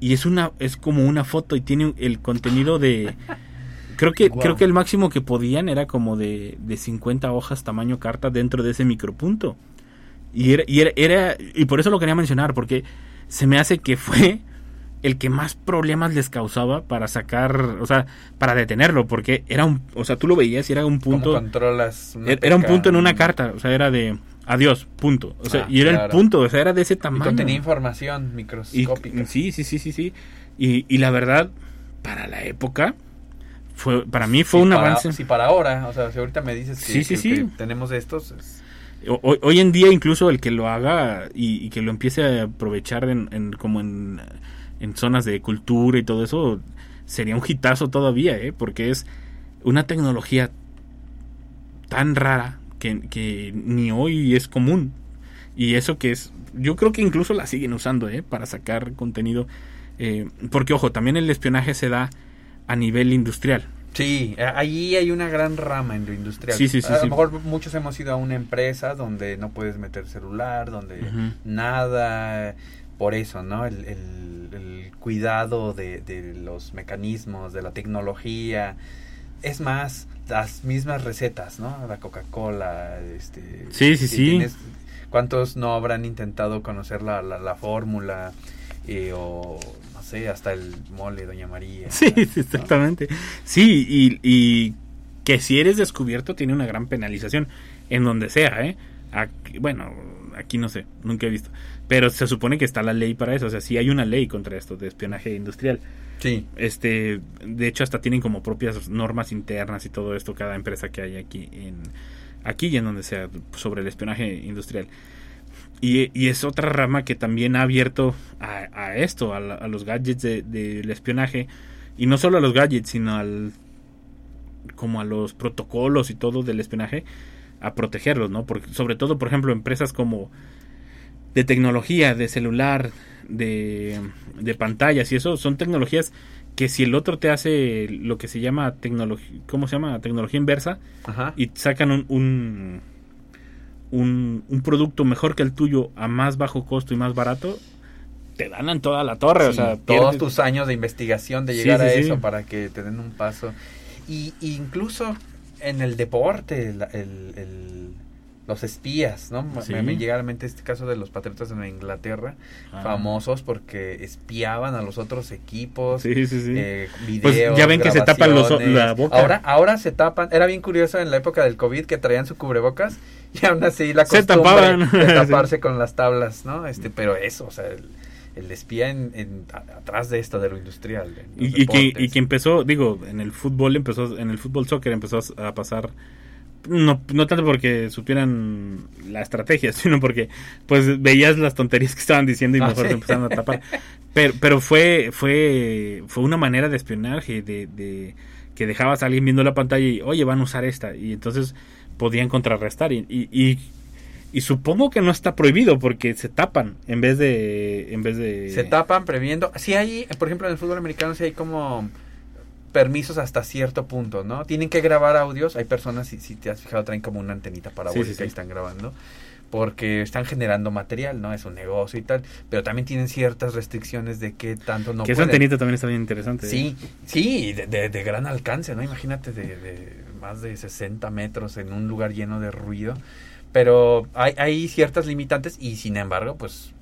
y es una es como una foto y tiene el contenido de creo que creo que el máximo que podían era como de, de 50 hojas tamaño carta dentro de ese micropunto. Y era, y era, era y por eso lo quería mencionar porque se me hace que fue el que más problemas les causaba para sacar, o sea, para detenerlo, porque era un, o sea, tú lo veías y era un ¿Cómo punto, controlas una era era un punto en una carta, o sea, era de adiós, punto, o sea, Ah, y era el punto, o sea, era de ese Y tamaño. contenía información Y- microscópica. sí, sí, sí, sí, sí. Y, y la verdad, para la época, fue para mí fue un para- avance. Sí, para ahora. O sea, si ahorita me dices que, Sí, sí, que- sí. que tenemos estos. es- Hoy, en día incluso el que lo haga y, que lo empiece a aprovechar en, en- como en, zonas de cultura y todo eso sería un hitazo todavía, ¿eh? porque es una tecnología tan rara que, que ni hoy es común. Y eso que es, yo creo que incluso la siguen usando ¿eh? para sacar contenido. eh, porque ojo, también el espionaje se da a nivel industrial. Sí, a- ahí hay una gran rama en lo industrial. Sí, sí, sí, A lo mejor muchos hemos ido a una empresa donde no puedes meter celular, donde nada, por eso, ¿no? El, el- el cuidado de, de los mecanismos, de la tecnología. Es más, las mismas recetas, ¿no? La Coca-Cola, este... Sí, sí, sí. tienes- ¿Cuántos no habrán intentado conocer la, la, la fórmula? eh, o, sé, hasta el mole, Doña María. Sí, exactamente. Sí, y, y que si eres descubierto tiene una gran penalización en donde sea, ¿eh? Aquí- bueno, aquí no sé, nunca he visto. Pero se supone que está la ley para eso, o sea, sí hay una ley contra esto de espionaje industrial. Sí. Este, de hecho hasta tienen como propias normas internas y todo esto cada empresa que hay aquí en aquí y en donde sea sobre el espionaje industrial. Y, y es otra rama que también ha abierto a, a esto, a, la- a los gadgets de- del espionaje. Y no solo a los gadgets, sino al como a los protocolos y todo del espionaje, a protegerlos, ¿no? Porque, sobre todo, por ejemplo, empresas como de tecnología, de celular, de, de pantallas y eso son tecnologías que si el otro te hace lo que se llama tecnología, ¿cómo se llama? Tecnología inversa Ajá. y sacan un, un, un, un producto mejor que el tuyo a más bajo costo y más barato, te dan en toda la torre, o sea, todos tus años de investigación de llegar sí, a eso para que te den un paso. Y y incluso en el deporte, el, el- el- los espías, ¿no? Me- Sí. Me, llega a la mente este caso de los patriotas en Inglaterra, Ah. famosos porque espiaban a los otros equipos. Sí, sí, sí. eh, Pues videos, ya ven que se tapan los la boca. Ahora, ahora se tapan. Era bien curioso en la época del COVID que traían su cubrebocas y aún así la Se costumbre tapaban. de taparse con las tablas, ¿no? Este, pero eso, o sea, el, el espía en, en- a- atrás de esto de lo industrial. Y, y que, y que empezó, digo, en el fútbol empezó, en el fútbol soccer empezó a pasar, no, no tanto porque supieran la estrategia, sino porque pues veías las tonterías que estaban diciendo y Ah, mejor sí. se empezaron a tapar. Pero, pero fue, fue, fue una manera de espionaje, de, de que dejabas a alguien viendo la pantalla y, oye, van a usar esta. Y entonces podían contrarrestar. Y, y, y, y supongo que no está prohibido porque se tapan en vez de... En vez de Se tapan previendo. Sí hay, por ejemplo, en el fútbol americano sí hay como permisos hasta cierto punto, ¿no? Tienen que grabar audios. Hay personas, si, si te has fijado, traen como una antenita parabólica Sí, sí, sí. y están grabando. Porque están generando material, ¿no? Es un negocio y tal. Pero también tienen ciertas restricciones de qué tanto no que esa pueden. antenita también está bien interesante. ¿eh? Sí, sí, de, de- de gran alcance, ¿no? Imagínate de, de más de 60 metros en un lugar lleno de ruido. Pero hay, hay ciertas limitantes y sin embargo, pues,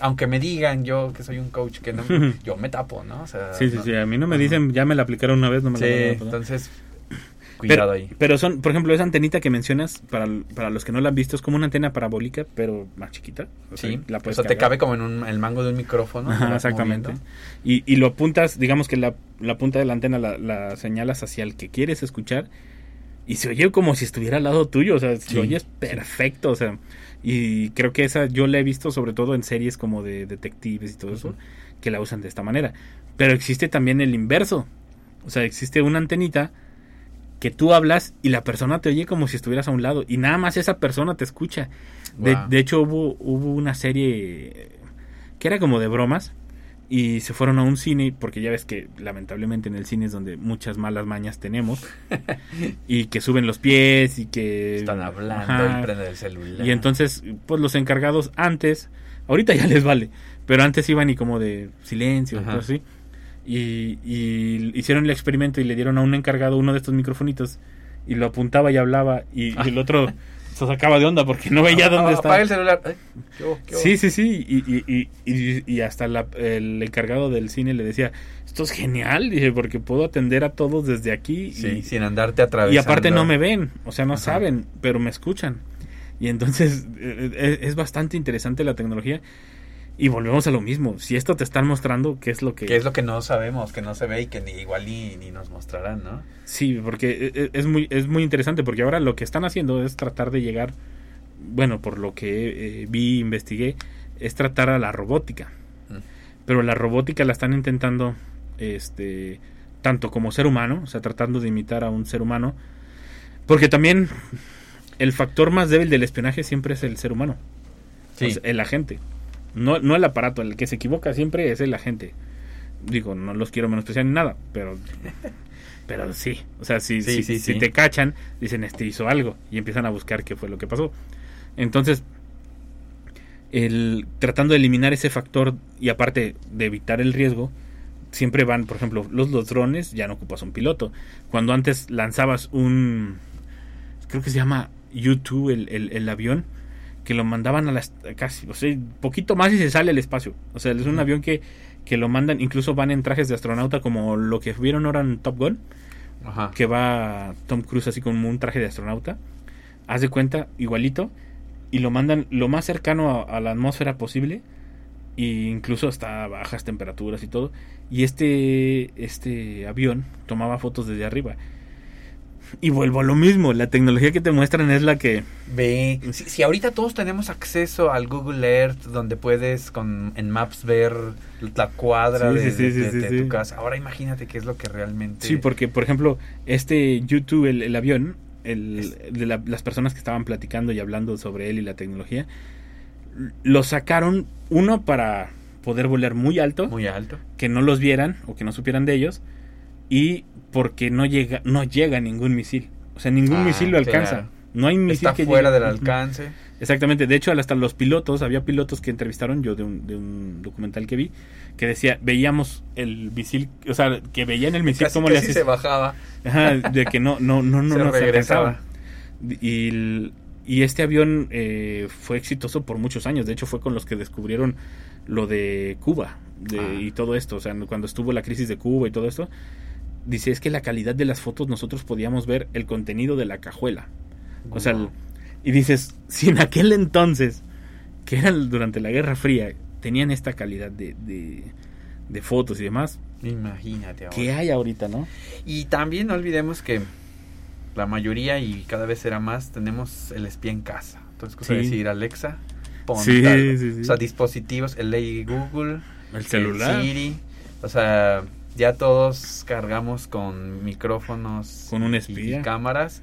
aunque me digan yo que soy un coach, que no, yo me tapo, ¿no? O sea, Sí, sí, no- sí. A mí no me dicen, ya me la aplicaron una vez, no me Sí, la poner. entonces, pero, cuidado ahí. pero son, por ejemplo, esa antenita que mencionas, para, para los que no la han visto, es como una antena parabólica, pero más chiquita. O sea, Sí, la o sea, te cabe como en un, el mango de un micrófono. Ajá, exactamente. Y, y lo apuntas, digamos que la, la punta de la antena la, la señalas hacia el que quieres escuchar y se oye como si estuviera al lado tuyo, o sea, Sí, se oye es perfecto, o sea, y creo que esa yo la he visto sobre todo en series como de detectives y todo eso, que la usan de esta manera. Pero existe también el inverso, o sea, existe una antenita que tú hablas y la persona te oye como si estuvieras a un lado y nada más esa persona te escucha. De, de hecho hubo, hubo una serie que era como de bromas y se fueron a un cine porque ya ves que lamentablemente en el cine es donde muchas malas mañas tenemos y que suben los pies y que Están hablando Ajá. y prenden el celular. y entonces pues los encargados antes ahorita ya les vale pero antes iban y como de silencio Ajá. así y, y hicieron el experimento y le dieron a un encargado uno de estos microfonitos y lo apuntaba y hablaba y, y el otro se sacaba de onda porque no veía Ah, dónde ah, estaba Apaga el celular. Ay, ¿qué hubo? ¿Qué hubo? Sí, sí, sí. Y, y, y, y- hasta la- el encargado del cine le decía, esto es genial, dije, porque puedo atender a todos desde aquí. Sí, y, sin andarte atravesando. y aparte no me ven, o sea, no Ajá. saben, pero me escuchan. Y entonces eh, eh, es bastante interesante la tecnología. Y volvemos a lo mismo. Si esto te están mostrando, ¿qué es lo que... Que es lo que no sabemos, que no se ve y que ni igual ni, ni nos mostrarán, ¿no? Sí, porque e- e- es muy, es muy interesante, porque ahora lo que están haciendo es tratar de llegar, bueno, por lo que eh, vi, investigué, es tratar a la robótica. Mm. Pero la robótica la están intentando, este, tanto como ser humano, o sea, tratando de imitar a un ser humano, porque también el factor más débil del espionaje siempre es el ser humano, Sí. o sea, el agente. No, no el aparato, el que se equivoca siempre es el agente. Digo, no los quiero menospreciar ni nada, pero pero sí, o sea, si, Sí, si, sí, si sí. te cachan, dicen este hizo algo y empiezan a buscar qué fue lo que pasó. Entonces, el, tratando de eliminar ese factor y aparte de evitar el riesgo, siempre van, por ejemplo, los, los drones ya no ocupas un piloto. Cuando antes lanzabas un, creo que se llama U2 el, el, el avión, que lo mandaban a las casi, o sea, poquito más y se sale al espacio. O sea, es un avión que, que lo mandan, incluso van en trajes de astronauta como lo que vieron ahora en Top Gun, Ajá. que va Tom Cruise así como un traje de astronauta. Haz de cuenta, igualito, y lo mandan lo más cercano a, a la atmósfera posible, e incluso hasta bajas temperaturas y todo. Y este, este avión tomaba fotos desde arriba. Y vuelvo a lo mismo, la tecnología que te muestran es la que... Ve, si, si ahorita todos tenemos acceso al Google Earth, donde puedes con en Maps ver la cuadra Sí, de, sí, sí, de- sí, de- sí, de sí. tu casa. Ahora imagínate qué es lo que realmente... Sí, porque por ejemplo, este YouTube, el, el avión, el, de la- las personas que estaban platicando y hablando sobre él y la tecnología, lo sacaron, uno para poder volar muy alto, Muy alto. que no los vieran o que no supieran de ellos, y porque no llega, no llega ningún misil. O sea, ningún Ah, misil lo alcanza. claro. No hay misil Está que fuera llegue. del alcance. Exactamente, de hecho hasta los pilotos, había pilotos que entrevistaron yo de un, de un documental que vi, que decía, veíamos el misil, o sea, que veían el misil como le se bajaba. Ajá, de que no, no, no, no Se regresaba. Y, el- y este avión eh, fue exitoso por muchos años. De hecho, fue con los que descubrieron lo de Cuba de- Ah. y todo esto. O sea, cuando estuvo la crisis de Cuba y todo esto, dice es que la calidad de las fotos nosotros podíamos ver el contenido de la cajuela. O sea, el- y dices, si en aquel entonces, que era el- durante la Guerra Fría, tenían esta calidad de, de, de fotos y demás, Imagínate ahora. ¿qué hay ahorita, no? Y también no olvidemos que la mayoría y cada vez será más tenemos el espía en casa. Entonces, cosa Sí. decir Alexa, pon Sí, sí, sí. O sea, dispositivos, el Ley Google, El celular. Siri, o sea, ya todos cargamos con micrófonos, Con un y- espía. y cámaras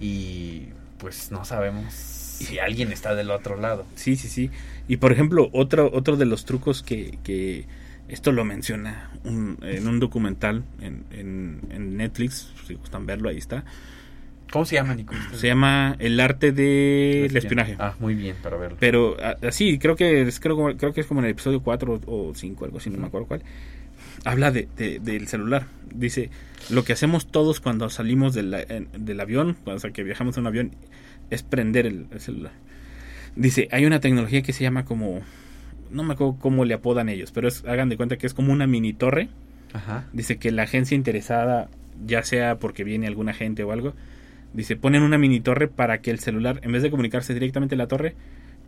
y pues no sabemos si alguien está del otro lado. Sí, sí, sí. Y por ejemplo, otro, otro de los trucos que, que esto lo menciona un- en un documental en, en- en Netflix, si gustan verlo, ahí está. ¿Cómo se llama, Nico? Se llama El arte del espionaje. Ah, muy bien, para verlo. Pero así, creo que es, creo, creo que es como en el episodio 4 o 5, algo así, no me acuerdo cuál. Habla de, de- del celular. Dice, lo que hacemos todos cuando salimos del, del avión, o sea, que viajamos en un avión, es prender el, el celular. Dice, hay una tecnología que se llama como, no me acuerdo cómo le apodan ellos, pero es, hagan de cuenta que es como una mini torre. Ajá. Dice que la agencia interesada, ya sea porque viene alguna gente o algo, dice, ponen una mini torre para que el celular, en vez de comunicarse directamente a la torre,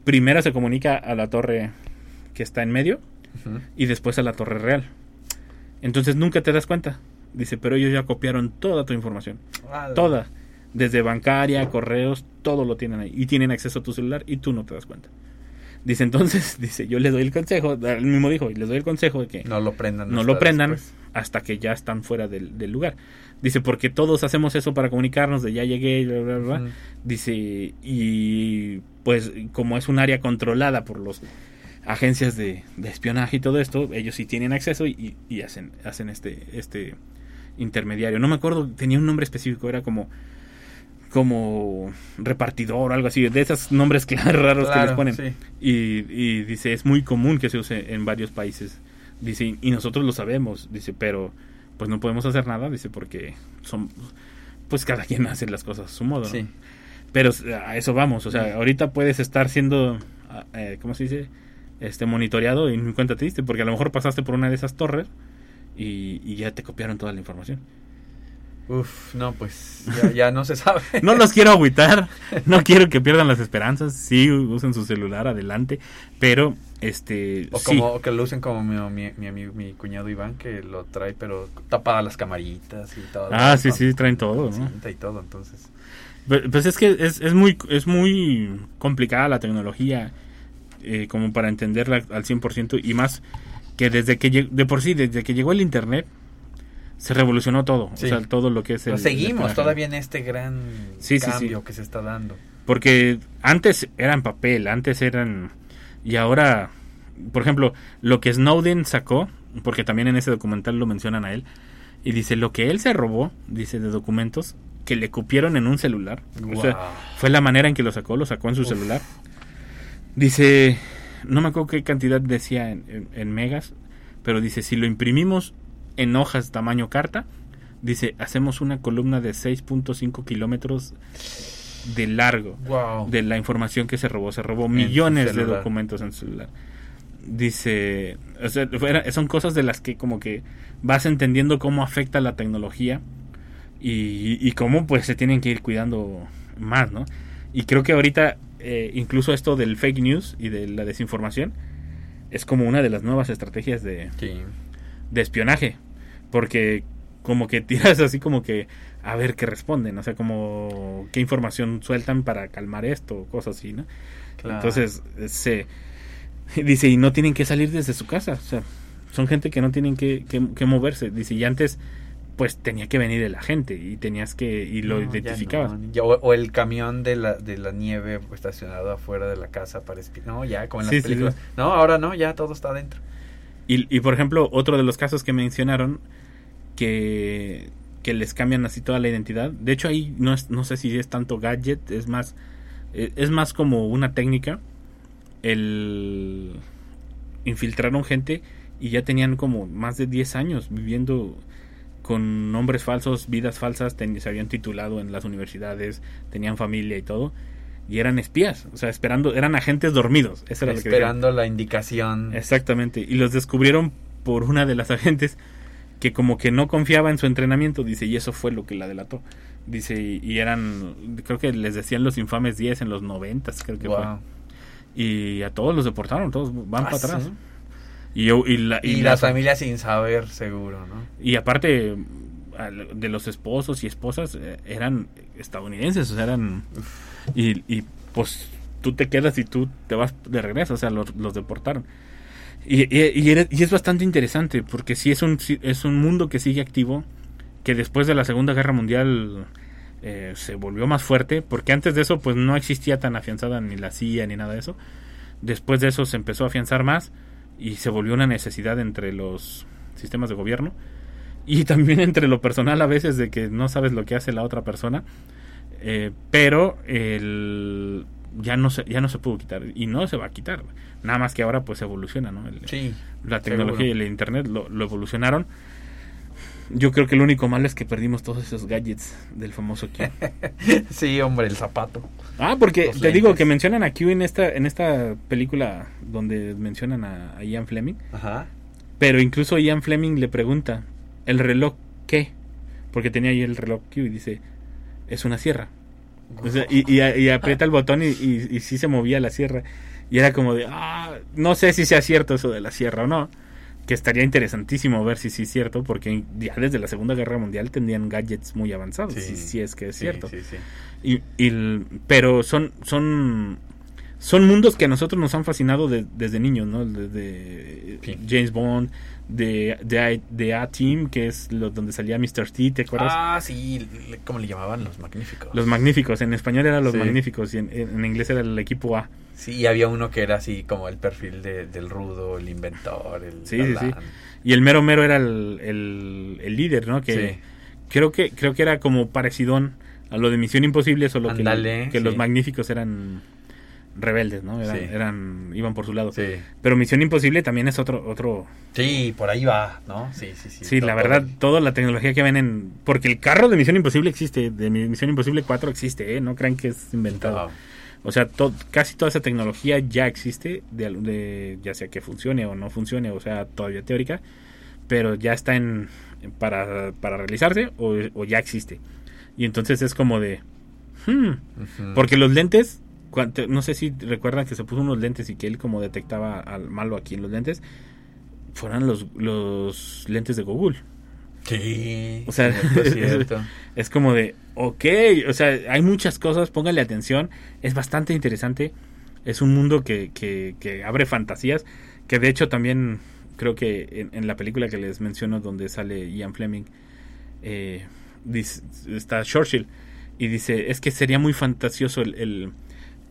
primero se comunica a la torre que está en medio y después a la torre real. Entonces nunca te das cuenta. Dice, pero ellos ya copiaron toda tu información. Toda. Desde bancaria, correos, todo lo tienen ahí. Y tienen acceso a tu celular y tú no te das cuenta. Dice entonces, dice, yo les doy el consejo, él mismo dijo, y les doy el consejo de que No lo prendan. no hasta lo prendan después. hasta que ya están fuera del, del lugar. Dice, porque todos hacemos eso para comunicarnos de ya llegué, bla, bla, bla. Dice, y pues como es un área controlada por los agencias de, de espionaje y todo esto, ellos sí tienen acceso y, y hacen, hacen este, este intermediario. No me acuerdo, tenía un nombre específico, era como como repartidor o algo así, de esos nombres raros que les ponen. sí. Y, y dice, es muy común que se use en varios países. Dice, y nosotros lo sabemos, dice, pero pues no podemos hacer nada, dice, porque son, pues cada quien hace las cosas a su modo. ¿no? Sí. Pero a eso vamos, o sea, ahorita puedes estar siendo, ah, eh, ¿cómo se dice? Este, monitoreado y ni cuenta te diste, porque a lo mejor pasaste por una de esas torres y, y ya te copiaron toda la información. Uf, no, pues ya, ya no se sabe. No los quiero agüitar, no quiero que pierdan las esperanzas, sí usen su celular adelante, pero este O sí. como o que lo usen como mi, mi, mi amigo, mi cuñado Iván, que lo trae, pero tapadas las camaritas y todo. Ah, sí, sí, traen todo, ¿no? y todo, entonces. Pues es que es, es muy es muy complicada la tecnología eh, como para entenderla al 100% y más que desde que de por sí desde que llegó el internet se revolucionó todo, Sí. o sea, todo lo que es el Pero seguimos el todavía en este gran Sí, sí, sí. cambio que se está dando. Porque antes eran papel, antes eran... Y ahora, por ejemplo, lo que Snowden sacó, porque también en ese documental lo mencionan a él, y dice lo que él se robó, dice de documentos, que le cupieron en un celular. O sea, fue la manera en que lo sacó, lo sacó en su celular. Dice, no me acuerdo qué cantidad decía en, en- en megas, pero dice, si lo imprimimos en hojas tamaño carta, dice, hacemos una columna de 6.5 kilómetros de largo Wow. de la información que se robó. Se robó millones de documentos en su celular. Dice, o sea, fuera- son cosas de las que como que vas entendiendo cómo afecta la tecnología y, y cómo pues se tienen que ir cuidando más, ¿no? Y creo que ahorita eh, incluso esto del fake news y de la desinformación es como una de las nuevas estrategias de, Sí. de espionaje. Porque como que tiras así como que a ver qué responden, o sea, como qué información sueltan para calmar esto, cosas así, ¿no? Claro. Entonces, se dice, y no tienen que salir desde su casa, o sea, son gente que no tienen que, que- que moverse. Dice, y antes, pues tenía que venir la gente y tenías que, y lo No, ya identificabas. no, ya, o, o el camión de la, de la nieve estacionado afuera de la casa para espiar. No, ya, como en las Sí, películas. sí. No, ahora no, ya todo está adentro. Y, y, por ejemplo, otro de los casos que mencionaron que, que les cambian así toda la identidad. De hecho, ahí no, es, no sé si es tanto gadget, es más, eh, es más como una técnica. El infiltraron gente y ya tenían como más de 10 años viviendo con nombres falsos, vidas falsas, ten- se habían titulado en las universidades, tenían familia y todo. Y eran espías, o sea, esperando, eran agentes dormidos. Eso era lo que. Esperando la indicación. Exactamente. Y los descubrieron por una de las agentes que como que no confiaba en su entrenamiento, dice, y eso fue lo que la delató. Dice, y, y eran, creo que les decían los infames 10 en los 90, creo que Wow. fue. Y a todos los deportaron, todos van Ah, para atrás. ¿sí? Y, la, Y, la- las familias sin saber, seguro, ¿no? y aparte de los esposos y esposas eh, eran estadounidenses, o sea, eran... Y, y, pues tú te quedas y tú te vas de regreso, o sea, los, los deportaron. Y, y- es bastante interesante porque sí es un, es un mundo que sigue activo, que después de la Segunda Guerra Mundial eh, se volvió más fuerte, porque antes de eso pues no existía tan afianzada ni la CIA ni nada de eso. Después de eso se empezó a afianzar más y se volvió una necesidad entre los sistemas de gobierno y también entre lo personal a veces de que no sabes lo que hace la otra persona eh, pero el ya no se ya no se pudo quitar y no se va a quitar nada más que ahora pues evoluciona no El- Sí. la tecnología seguro. y el internet lo, lo evolucionaron yo creo que lo único malo es que perdimos todos esos gadgets del famoso Q Sí, hombre, el zapato. ah porque Los te digo que mencionan a Q en esta en esta película donde mencionan a, a Ian Fleming Ajá. pero incluso Ian Fleming le pregunta, ¿el reloj qué? Porque tenía ahí el reloj Q y dice, es una sierra. O sea, y, y- y aprieta el botón y, y, y sí se movía la sierra. Y era como de, ah, no sé si sea cierto eso de la sierra o no. Que estaría interesantísimo ver si sí es cierto, porque ya desde la Segunda Guerra Mundial tendrían gadgets muy avanzados, Sí. si, si es que es Sí, cierto. Sí. Y, y pero son son son mundos que a nosotros nos han fascinado de- desde niños, ¿no? Desde. James Bond, de, de, de A-Team, que es lo, donde salía Mr. T, ¿te acuerdas? Ah, sí, ¿cómo le llamaban? Los magníficos. Los Magníficos, en español eran Los Sí. Magníficos y en, en inglés era el equipo A. Sí, y había uno que era así como el perfil de- del rudo, el inventor, el Sí, sí, sí. Y el mero mero era el, el, el líder, ¿no? Que Sí. creo que creo que era como parecidón a lo de Misión Imposible, solo que, que los. Magníficos eran rebeldes, ¿no? Eran, Sí. eran iban por su lado. Sí. Pero Misión Imposible también es otro otro Sí, por ahí va, ¿no? Sí, sí, sí. Sí, la verdad, toda la tecnología que ven en... Porque el carro de Misión Imposible existe, de Mi- Misión Imposible 4 existe, ¿eh? No crean que es inventado. O sea, to- casi toda esa tecnología ya existe, de, ya sea que funcione o no funcione, o sea, todavía teórica, pero ya está en para, para realizarse o, o ya existe. Y entonces es como de... hmm, porque los lentes, no sé si recuerdan que se puso unos lentes y que él como detectaba al malo aquí en los lentes, fueron los, los lentes de Google. Sí. O sea, cierto, cierto. Es como de, ok, o sea, hay muchas cosas, póngale atención, es bastante interesante, es un mundo que, que, que abre fantasías, que de hecho también creo que en, en la película que les menciono donde sale Ian Fleming, eh, dice- está Churchill y dice, es que sería muy fantasioso el, el,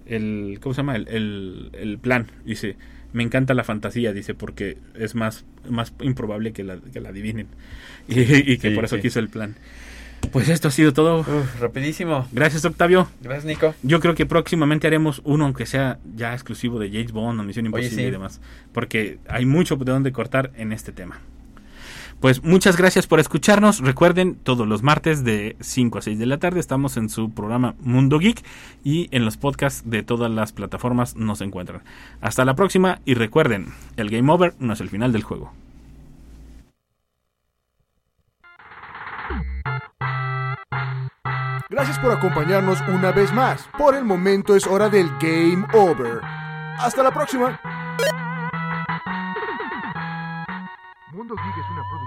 el- ¿cómo se llama? El, el, el plan, dice, Me encanta la fantasía, dice, porque es más, más improbable que la, que la adivinen. Y, y que Sí, por eso sí. quiso el plan. Pues esto ha sido todo. Uf, rapidísimo. Gracias, Octavio. Gracias, Nico. Yo creo que próximamente haremos uno, aunque sea ya exclusivo de James Bond o Misión Oye, Imposible sí. y demás. Porque hay mucho de donde cortar en este tema. Pues muchas gracias por escucharnos. Recuerden, todos los martes de 5 a 6 de la tarde estamos en su programa Mundo Geek y en los podcasts de todas las plataformas nos encuentran. Hasta la próxima y recuerden, el game over no es el final del juego. Gracias por acompañarnos una vez más. Por el momento es hora del Game Over. Hasta la próxima. Mundo Geek es una producción